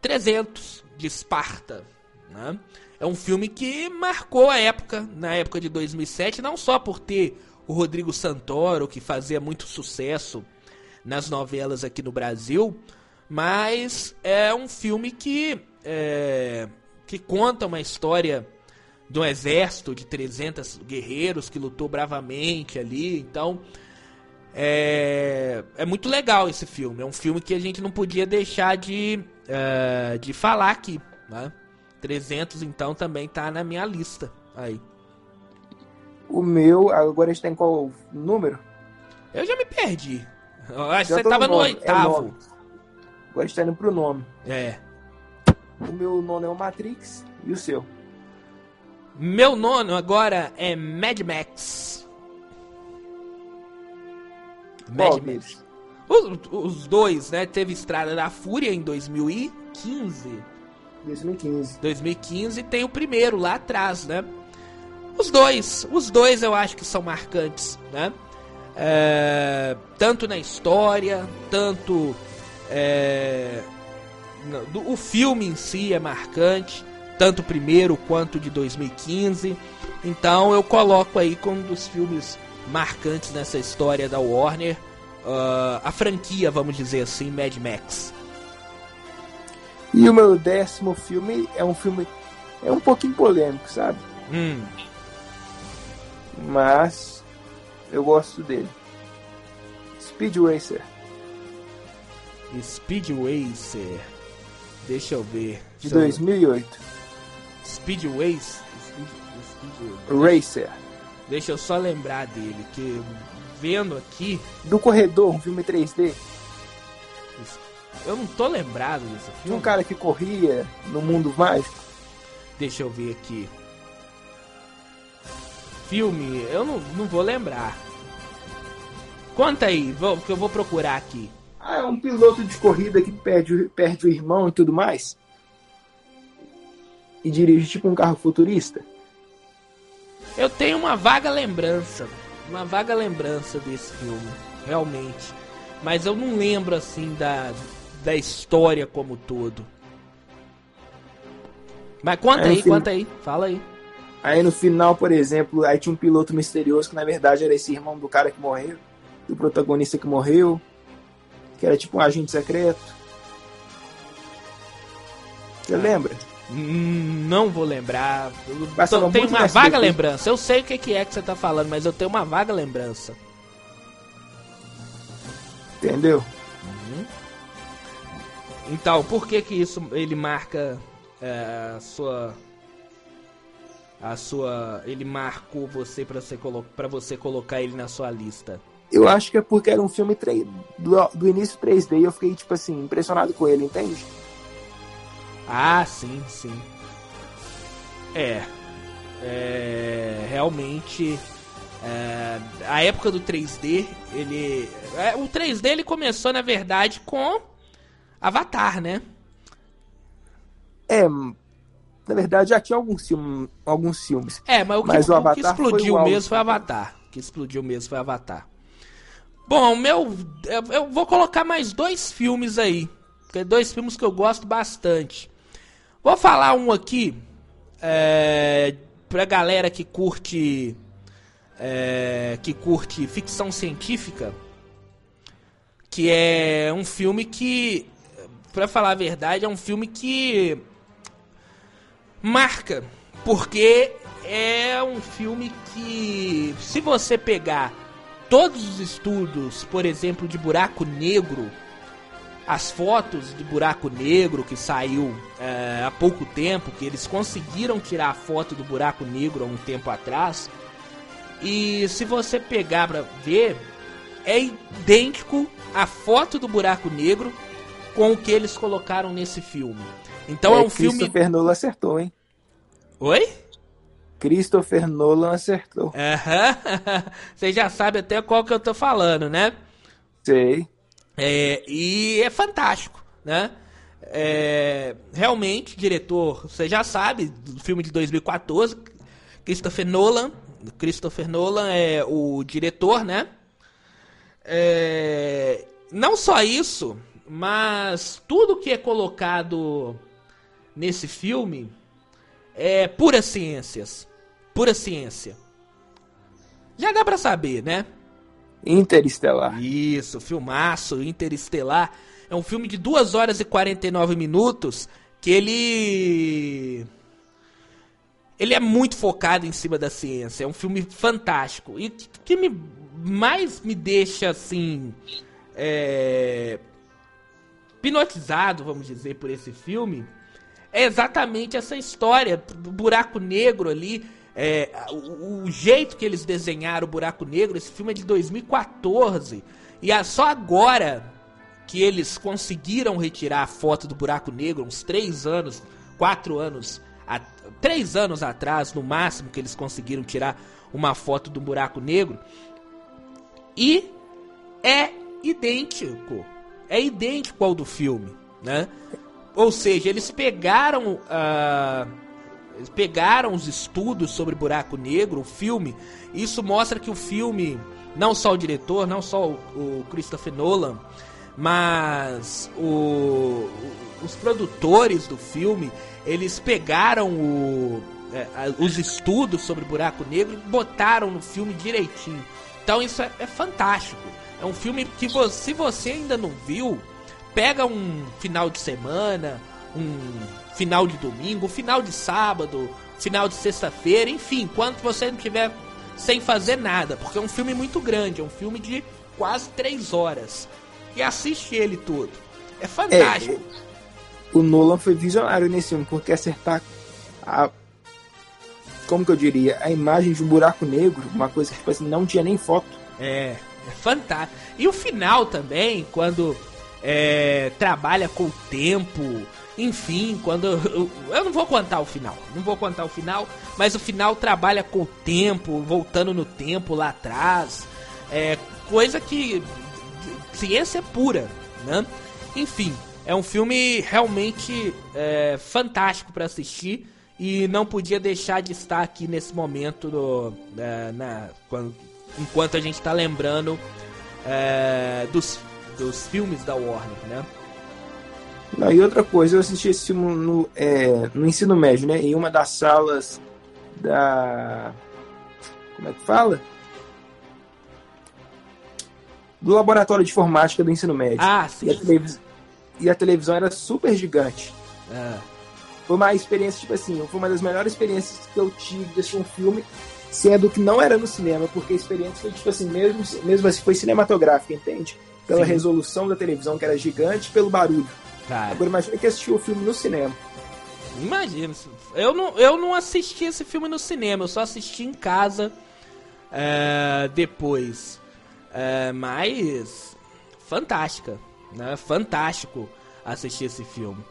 300 de Esparta, né? É um filme que marcou a época, na época de 2007, não só por ter o Rodrigo Santoro, que fazia muito sucesso nas novelas aqui no Brasil, mas é um filme que, é, que conta uma história de um exército de 300 guerreiros que lutou bravamente ali. Então, é, é muito legal esse filme. É um filme que a gente não podia deixar de, uh, de falar aqui. Né? 300, então, também tá na minha lista. Aí. O meu, agora está em qual número? Eu já me perdi. Eu acho que você tava no, no oitavo. É agora está indo pro nome. É. O meu nono é o Matrix e o seu? Meu nono agora é Mad Max. Mad Max. Os, os, dois, né? Teve Estrada da Fúria em 2015. 2015. 2015 tem o primeiro lá atrás, né? Os dois, os dois eu acho que são marcantes, né? É, tanto na história, tanto é, no, o filme em si é marcante tanto o primeiro quanto de 2015. Então eu coloco aí como um dos filmes marcantes nessa história da Warner, uh, a franquia, vamos dizer assim, Mad Max. E o meu décimo filme é um filme é um pouquinho polêmico, sabe? Hum. Mas eu gosto dele. Speed Racer. Speed Racer. Deixa eu ver. De 2008. Speedways. Speed, Speed, Racer. Deixa eu só lembrar dele, que vendo aqui. Do Corredor, um filme 3D. Eu não tô lembrado desse filme. Um cara que corria no mundo mágico. Deixa eu ver aqui. Filme, eu não, não vou lembrar. Conta aí, vou, que eu vou procurar aqui. Ah, é um piloto de corrida que perde, perde o irmão e tudo mais e dirige tipo um carro futurista? Eu tenho uma vaga lembrança, uma vaga lembrança desse filme, realmente. Mas eu não lembro assim da, da história como todo. Mas conta aí, aí conta aí, fala aí. Aí no final, por exemplo, aí tinha um piloto misterioso que na verdade era esse irmão do cara que morreu, do protagonista que morreu, que era tipo um agente secreto. Você ah. lembra? Não vou lembrar. Eu tenho uma vaga lembrança. Eu sei o que é que você tá falando, mas eu tenho uma vaga lembrança. Entendeu? Uhum. Então, por que que isso ele marca é, a sua a sua ele marcou você para você para você colocar ele na sua lista? Eu acho que é porque era um filme 3, do, do início 3D e eu fiquei tipo assim impressionado com ele, entende? Ah, sim, sim. É. É. Realmente. É, a época do 3D, ele. É, o 3D ele começou, na verdade, com Avatar, né? É. Na verdade, já tinha alguns, filme, alguns filmes. É, mas o que, mas o, o que explodiu foi mesmo foi Avatar. O que explodiu mesmo foi Avatar. Bom, meu. Eu vou colocar mais dois filmes aí. Dois filmes que eu gosto bastante. Vou falar um aqui é, pra galera que curte é, que curte ficção científica, que é um filme que, pra falar a verdade, é um filme que marca, porque é um filme que, se você pegar todos os estudos, por exemplo, de buraco negro as fotos de buraco negro que saiu é, há pouco tempo, que eles conseguiram tirar a foto do buraco negro há um tempo atrás. E se você pegar para ver, é idêntico à foto do buraco negro com o que eles colocaram nesse filme. Então é, é um filme. Christopher Nolan acertou, hein? Oi? Christopher Nolan acertou. Aham. Você já sabe até qual que eu tô falando, né? Sei. É, e é fantástico, né? É, realmente, diretor, você já sabe, do filme de 2014, Christopher Nolan. Christopher Nolan é o diretor, né? É, não só isso, mas tudo que é colocado nesse filme é pura ciências. Pura ciência. Já dá pra saber, né? Interestelar. Isso, filmaço, Interestelar. É um filme de 2 horas e 49 minutos que ele. Ele é muito focado em cima da ciência. É um filme fantástico. E que me, mais me deixa assim. É, hipnotizado, vamos dizer, por esse filme, é exatamente essa história do buraco negro ali. É, o, o, jeito que eles desenharam o buraco negro, esse filme é de 2014. E é só agora que eles conseguiram retirar a foto do buraco negro, uns três anos, quatro anos, a, três anos atrás, no máximo, que eles conseguiram tirar uma foto do buraco negro. E é idêntico é idêntico ao do filme, né? Ou seja, eles pegaram uh, eles pegaram os estudos sobre buraco negro, o filme. Isso mostra que o filme, não só o diretor, não só o, Christopher Nolan, mas o, os produtores do filme, eles pegaram o, é, os estudos sobre buraco negro e botaram no filme direitinho. Então isso é, é fantástico. É um filme que você, se você ainda não viu, pega um final de semana, um final de domingo, final de sábado, final de sexta-feira, enfim, enquanto você não tiver sem fazer nada, porque é um filme muito grande, é um filme de quase três horas. E assiste ele todo. É fantástico. É, o Nolan foi visionário nesse filme, porque acertar a. Como que eu diria? A imagem de um buraco negro, uma coisa que tipo assim, não tinha nem foto. É. É fantástico. E o final também, quando é, trabalha com o tempo. Enfim, quando. Eu, eu, não vou contar o final. Não vou contar o final. Mas o final trabalha com o tempo, voltando no tempo lá atrás. É coisa que. Ciência pura, né? Enfim, é um filme realmente é, fantástico para assistir. E não podia deixar de estar aqui nesse momento do, é, na, quando, enquanto a gente está lembrando é, dos, dos filmes da Warner, né? Não, e outra coisa, eu assisti esse filme no, é, no ensino médio, né? Em uma das salas da. Como é que fala? Do laboratório de informática do ensino médio. Ah, sim. E a, televis... e a televisão era super gigante. Ah. Foi uma experiência, tipo assim, foi uma das melhores experiências que eu tive de assistir um filme sendo que não era no cinema, porque a experiência foi tipo assim, mesmo, mesmo assim, foi cinematográfica, entende? Pela Sim. resolução da televisão, que era gigante, pelo barulho. Cara. Agora imagina que assistiu o filme no cinema. Imagina. Eu não, eu não assisti esse filme no cinema, eu só assisti em casa é, depois. É, mas. Fantástica. Né? Fantástico assistir esse filme.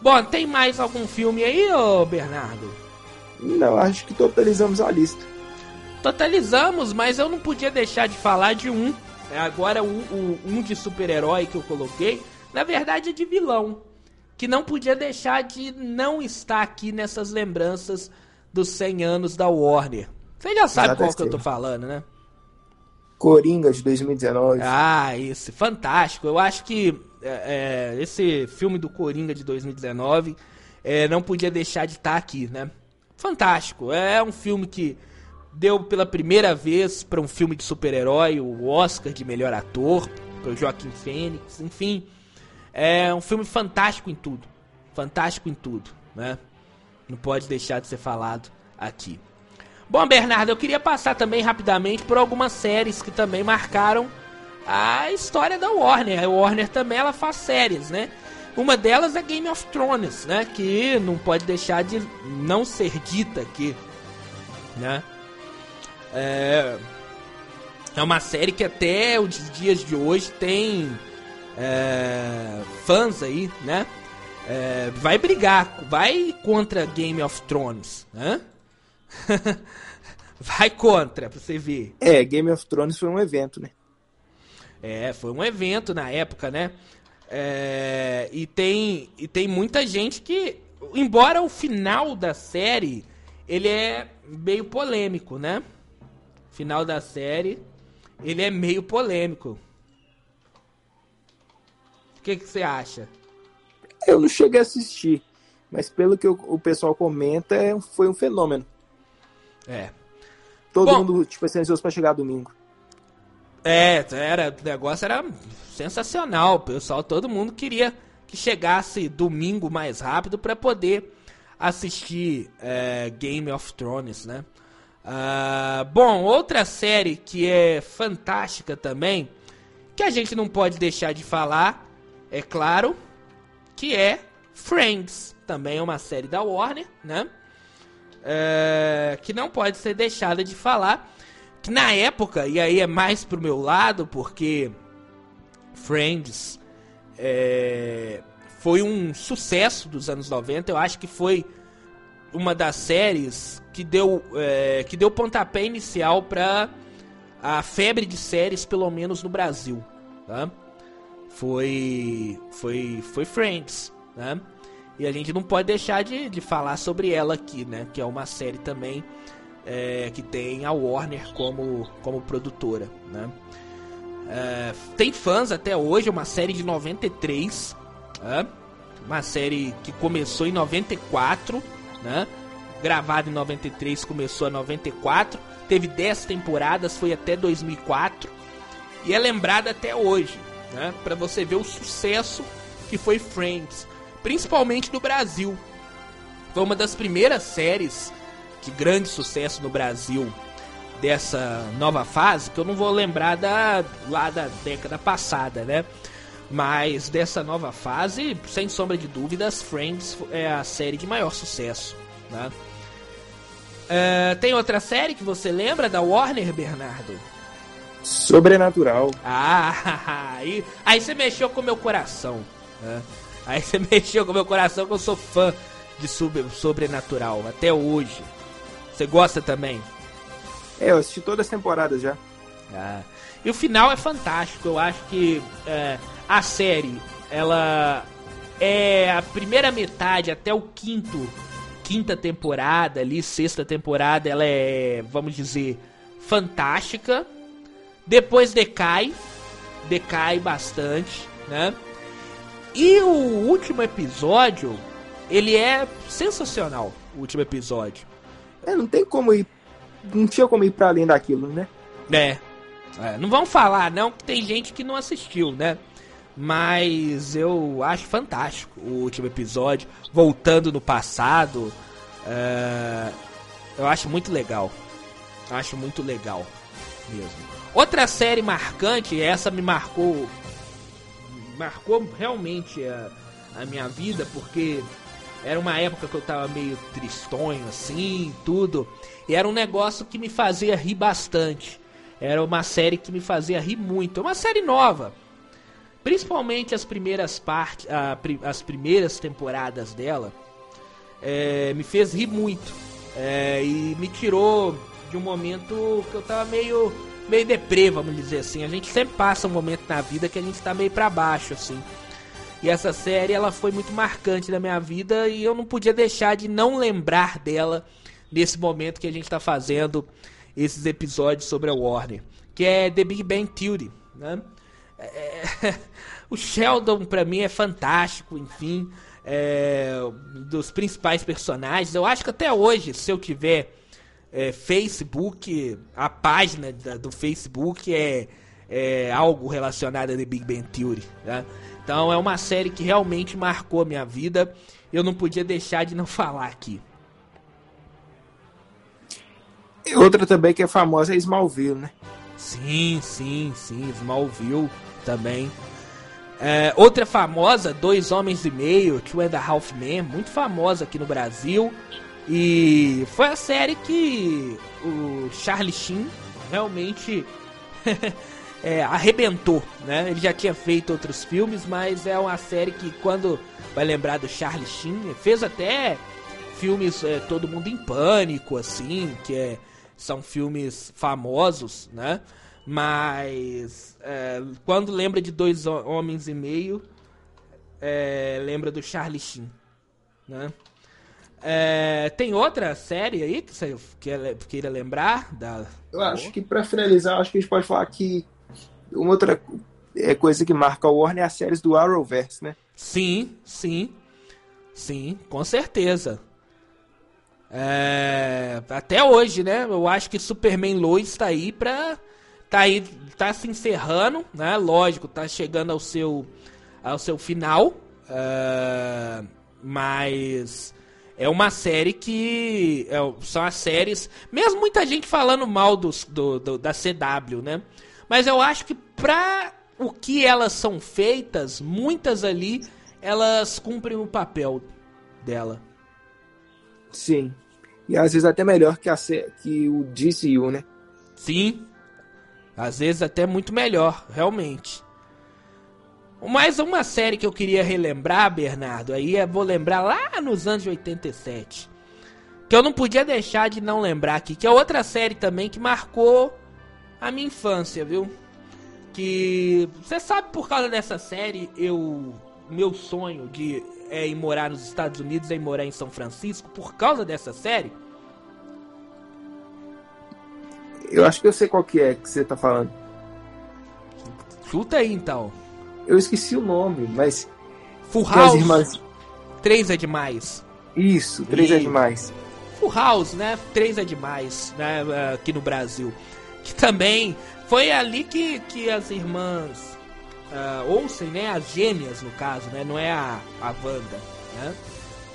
Bom, tem mais algum filme aí, ô Bernardo? Não, acho que totalizamos a lista. Totalizamos, mas eu não podia deixar de falar de um. É agora um, um, um de super-herói que eu coloquei, na verdade é de vilão. Que não podia deixar de não estar aqui nessas lembranças dos 100 anos da Warner. Você já sabe qual que eu tô falando, né? Coringa de 2019. Ah, isso, fantástico. Eu acho que é, é, esse filme do Coringa de 2019 é, não podia deixar de estar aqui, né? Fantástico. É um filme que deu pela primeira vez para um filme de super-herói o Oscar de melhor ator, para Joaquim Fênix, enfim. É um filme fantástico em tudo. Fantástico em tudo, né? Não pode deixar de ser falado aqui. Bom, Bernardo, eu queria passar também rapidamente por algumas séries que também marcaram a história da Warner. A Warner também ela faz séries, né? Uma delas é Game of Thrones, né? Que não pode deixar de não ser dita aqui, né? É... É uma série que até os dias de hoje tem é, fãs aí, né? É, vai brigar, vai contra Game of Thrones, né? vai contra, pra você ver. É, Game of Thrones foi um evento, né? É, foi um evento na época, né? É, e, tem, e tem muita gente que, embora o final da série, ele é meio polêmico, né? Final da série, ele é meio polêmico. O que, que você acha? Eu não cheguei a assistir, mas pelo que o, o pessoal comenta, é foi um fenômeno. É. Todo Bom, mundo, tipo, assim, ansioso pra chegar domingo. É, era, o negócio era sensacional. Pessoal, todo mundo queria que chegasse domingo mais rápido para poder assistir é, Game of Thrones, né? Uh, bom, outra série que é fantástica também, que a gente não pode deixar de falar, é claro, que é Friends. Também é uma série da Warner, né? É, que não pode ser deixada de falar. Que na época, e aí é mais pro meu lado, porque Friends é, foi um sucesso dos anos 90. Eu acho que foi uma das séries que deu, é, que deu pontapé inicial para a febre de séries, pelo menos no Brasil. Tá? Foi, foi, foi Friends. Né? E a gente não pode deixar de, de falar sobre ela aqui, né? Que é uma série também é, que tem a Warner como, como produtora, né? É, tem fãs até hoje, é uma série de 93, né? uma série que começou em 94, né? Gravada em 93, começou em 94, teve 10 temporadas, foi até 2004 e é lembrada até hoje, né? Para você ver o sucesso que foi Friends, principalmente no Brasil. Foi uma das primeiras séries de grande sucesso no Brasil dessa nova fase, que eu não vou lembrar da lá da década passada, né? Mas dessa nova fase, sem sombra de dúvidas, Friends é a série de maior sucesso, né? Uh, tem outra série que você lembra da Warner, Bernardo? Sobrenatural. Ah, aí, aí você mexeu com o meu coração. Né? Aí você mexeu com o meu coração que eu sou fã de Sobrenatural até hoje. Você gosta também? É, eu assisti todas as temporadas já. Ah. E o final é fantástico. Eu acho que é, a série, ela é a primeira metade até o quinto, quinta temporada ali, sexta temporada, ela é, vamos dizer, fantástica. Depois decai, decai bastante, né? E o último episódio, ele é sensacional. O último episódio. É, não tem como ir. Não tinha como ir pra além daquilo, né? É. é não vamos falar, não, que tem gente que não assistiu, né? Mas eu acho fantástico o último episódio. Voltando no passado. É, eu acho muito legal. Acho muito legal mesmo. Outra série marcante, essa me marcou. Marcou realmente a, a minha vida, porque era uma época que eu tava meio tristonho assim, tudo. E era um negócio que me fazia rir bastante. Era uma série que me fazia rir muito. É uma série nova. Principalmente as primeiras partes, as primeiras temporadas dela, é, me fez rir muito. É, e me tirou de um momento que eu tava meio, meio deprê, vamos dizer assim. A gente sempre passa um momento na vida que a gente tá meio para baixo, assim. E essa série ela foi muito marcante na minha vida e eu não podia deixar de não lembrar dela nesse momento que a gente está fazendo esses episódios sobre a Warner, que é The Big Bang Theory, né? É... o Sheldon para mim é fantástico, enfim, é... dos principais personagens. Eu acho que até hoje, se eu tiver é, Facebook, a página da, do Facebook é, é algo relacionado a The Big Bang Theory, né? Então é uma série que realmente marcou a minha vida. Eu não podia deixar de não falar aqui. E outra também que é famosa é Smallville, né? Sim, sim, sim. Smallville também. É, outra famosa, Dois Homens e Meio, Two and a Half Men, muito famosa aqui no Brasil. E foi a série que o Charlie Sheen realmente é, arrebentou, né? Ele já tinha feito outros filmes, mas é uma série que quando vai lembrar do Charlie Sheen, fez até filmes é, Todo Mundo em Pânico, assim, que é, são filmes famosos, né? Mas é, quando lembra de Dois Homens e Meio, é, lembra do Charlie Sheen, né? É, tem outra série aí que você queira lembrar? Da... Eu acho que para finalizar, acho que a gente pode falar que uma outra é, coisa que marca o Warner é as séries do Arrowverse, né? Sim, sim. Sim, com certeza. É, até hoje, né? Eu acho que Superman Lois tá aí pra. Tá aí. Tá se encerrando, né? Lógico, tá chegando ao seu. ao seu final. É, mas é uma série que. É, são as séries. Mesmo muita gente falando mal dos, do, do, da CW, né? Mas eu acho que pra o que elas são feitas, muitas ali, elas cumprem o papel dela. Sim. E às vezes até melhor que, a, que o DCU, né? Sim. Às vezes até muito melhor, realmente. Mais uma série que eu queria relembrar, Bernardo, aí eu vou lembrar lá nos anos 87. Que eu não podia deixar de não lembrar aqui, que é outra série também que marcou a minha infância, viu? Que você sabe por causa dessa série, eu meu sonho de é ir morar nos Estados Unidos, é ir morar em São Francisco, por causa dessa série? Eu acho que eu sei qual que é que você tá falando. Chuta aí então. Eu esqueci o nome, mas. Full House. Irmãs... Três é demais. Isso, três e... é demais. Full House, né? Três é demais, né? Aqui no Brasil. Que também foi ali que, que as irmãs uh, Olsen, né? As gêmeas, no caso, né? Não é a, a Wanda, né?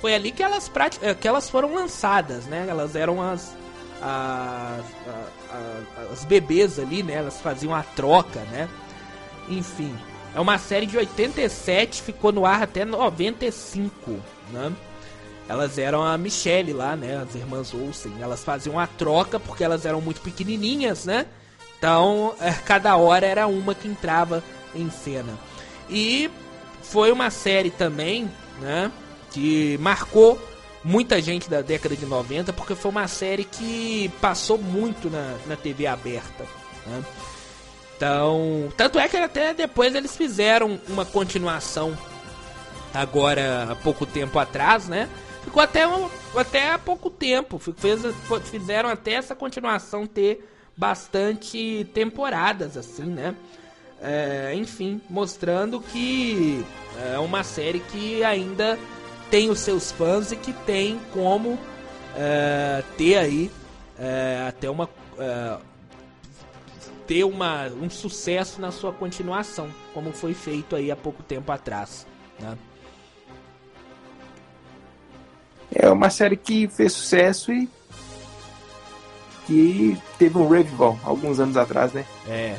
Foi ali que elas. Eh, que elas foram lançadas, né? Elas eram as, as, as, as bebês ali, né? Elas faziam a troca, né? Enfim, é uma série de 87, ficou no ar até 95, né? Elas eram a Michelle lá, né? As irmãs Olsen. Elas faziam a troca porque elas eram muito pequenininhas, né? Então, é, cada hora era uma que entrava em cena. E foi uma série também, né? Que marcou muita gente da década de 90 porque foi uma série que passou muito na, na TV aberta. Né? Então, tanto é que até depois eles fizeram uma continuação agora há pouco tempo atrás, né? Ficou até, até há pouco tempo. Fez, fizeram até essa continuação ter bastante temporadas, assim, né? É, enfim, mostrando que é uma série que ainda tem os seus fãs e que tem como é, ter aí é, até uma é, ter uma, um sucesso na sua continuação, como foi feito aí há pouco tempo atrás. Né? É uma série que fez sucesso e que teve um revival alguns anos atrás, né? É.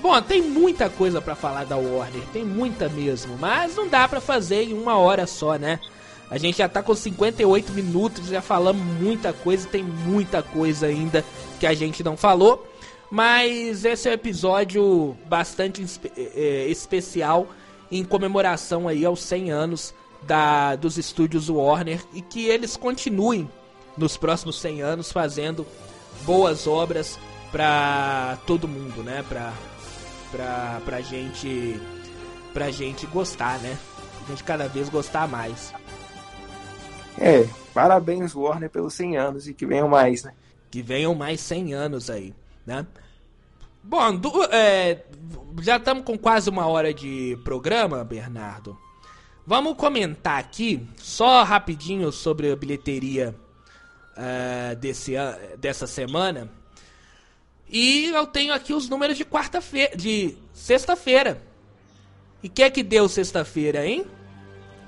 Bom, tem muita coisa para falar da Warner, tem muita mesmo, mas não dá para fazer em uma hora só, né? A gente já tá com 58 minutos, já falamos muita coisa, tem muita coisa ainda que a gente não falou. Mas esse é um episódio bastante é, é, especial em comemoração aí aos 100 anos da, dos estúdios Warner e que eles continuem nos próximos 100 anos fazendo boas obras para todo mundo, né? Pra, pra, pra gente pra gente gostar, né? A gente cada vez gostar mais. É, parabéns Warner pelos 100 anos e que venham mais, né? Que venham mais 100 anos aí, né? Bom, do, é, já estamos com quase uma hora de programa, Bernardo. Vamos comentar aqui, só rapidinho, sobre a bilheteria uh, desse, dessa semana. E eu tenho aqui os números de quarta-feira, de sexta-feira. E que é que deu sexta-feira, hein?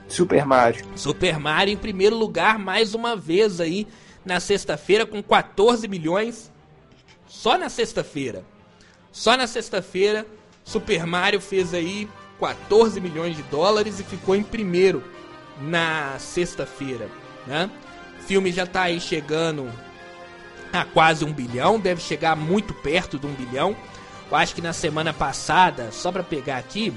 Super Mario. Super Mario em primeiro lugar, mais uma vez aí na sexta-feira, com 14 milhões. Só na sexta-feira. Só na sexta-feira, Super Mario fez aí 14 milhões de dólares e ficou em primeiro na sexta-feira, né? O filme já tá aí chegando a quase um bilhão, deve chegar muito perto de um bilhão. Eu acho que na semana passada, só para pegar aqui,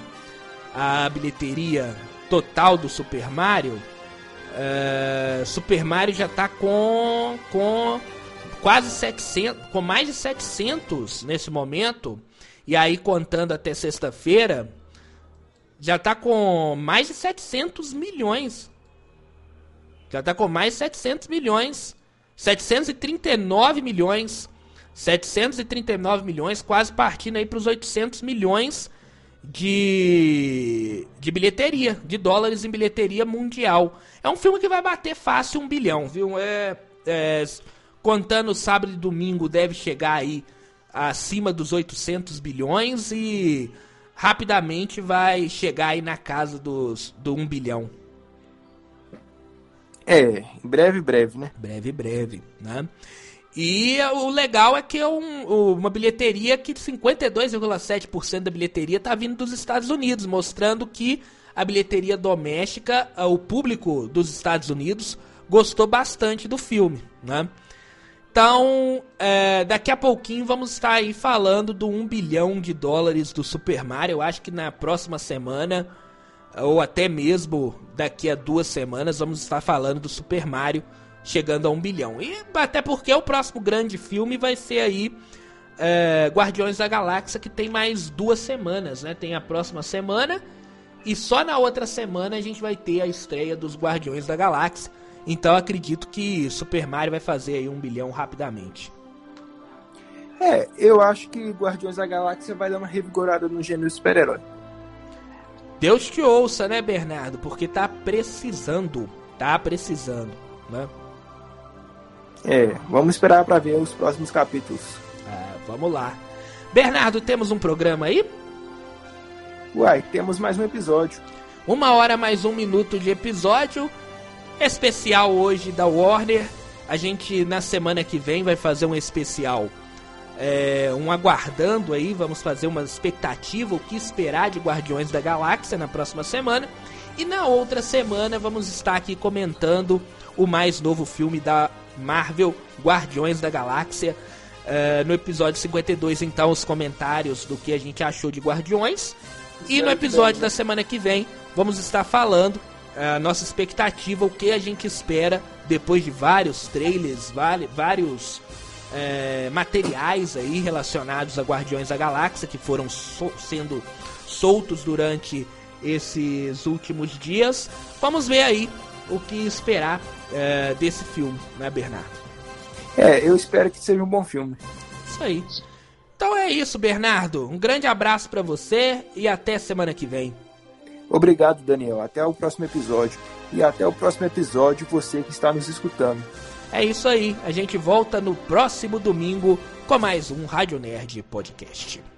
a bilheteria total do Super Mario, uh, Super Mario já tá com com quase 700, com mais de 700 nesse momento. E aí contando até sexta-feira, já tá com mais de 700 milhões. Já tá com mais de 700 milhões. 739 milhões. 739 milhões, quase partindo aí para os 800 milhões de, de bilheteria, de dólares em bilheteria mundial. É um filme que vai bater fácil um bilhão, viu? É, é, contando sábado e domingo, deve chegar aí acima dos 800 bilhões e rapidamente vai chegar aí na casa dos, do 1 bilhão. É, breve, breve, né? Breve, breve, né? E o legal é que é um, uma bilheteria que 52,7% da bilheteria está vindo dos Estados Unidos, mostrando que a bilheteria doméstica, o público dos Estados Unidos gostou bastante do filme, né? Então, é, daqui a pouquinho vamos estar aí falando do 1 bilhão de dólares do Super Mario. Eu acho que na próxima semana, ou até mesmo daqui a duas semanas, vamos estar falando do Super Mario chegando a 1 bilhão. E até porque o próximo grande filme vai ser aí é, Guardiões da Galáxia, que tem mais duas semanas, né? Tem a próxima semana e só na outra semana a gente vai ter a estreia dos Guardiões da Galáxia. Então acredito que Super Mario vai fazer aí um bilhão rapidamente. É, eu acho que Guardiões da Galáxia vai dar uma revigorada no gênero super-herói. Deus te ouça, né, Bernardo? Porque tá precisando. Tá precisando, né? É, vamos esperar para ver os próximos capítulos. É, vamos lá. Bernardo, temos um programa aí? Uai, temos mais um episódio. Uma hora mais um minuto de episódio especial hoje da Warner. A gente na semana que vem vai fazer um especial, é, um aguardando aí, vamos fazer uma expectativa, o que esperar de Guardiões da Galáxia na próxima semana. E na outra semana vamos estar aqui comentando o mais novo filme da Marvel, Guardiões da Galáxia. Uh, no episódio 52, então, os comentários do que a gente achou de Guardiões. E no episódio da semana que vem, vamos estar falando a nossa expectativa, o que a gente espera depois de vários trailers, vários é, materiais aí relacionados a Guardiões da Galáxia que foram so sendo soltos durante esses últimos dias. Vamos ver aí o que esperar é, desse filme, né, Bernardo? É, eu espero que seja um bom filme. Isso aí. Então é isso, Bernardo. Um grande abraço para você e até semana que vem. Obrigado, Daniel. Até o próximo episódio. E até o próximo episódio, você que está nos escutando. É isso aí. A gente volta no próximo domingo com mais um Rádio Nerd Podcast.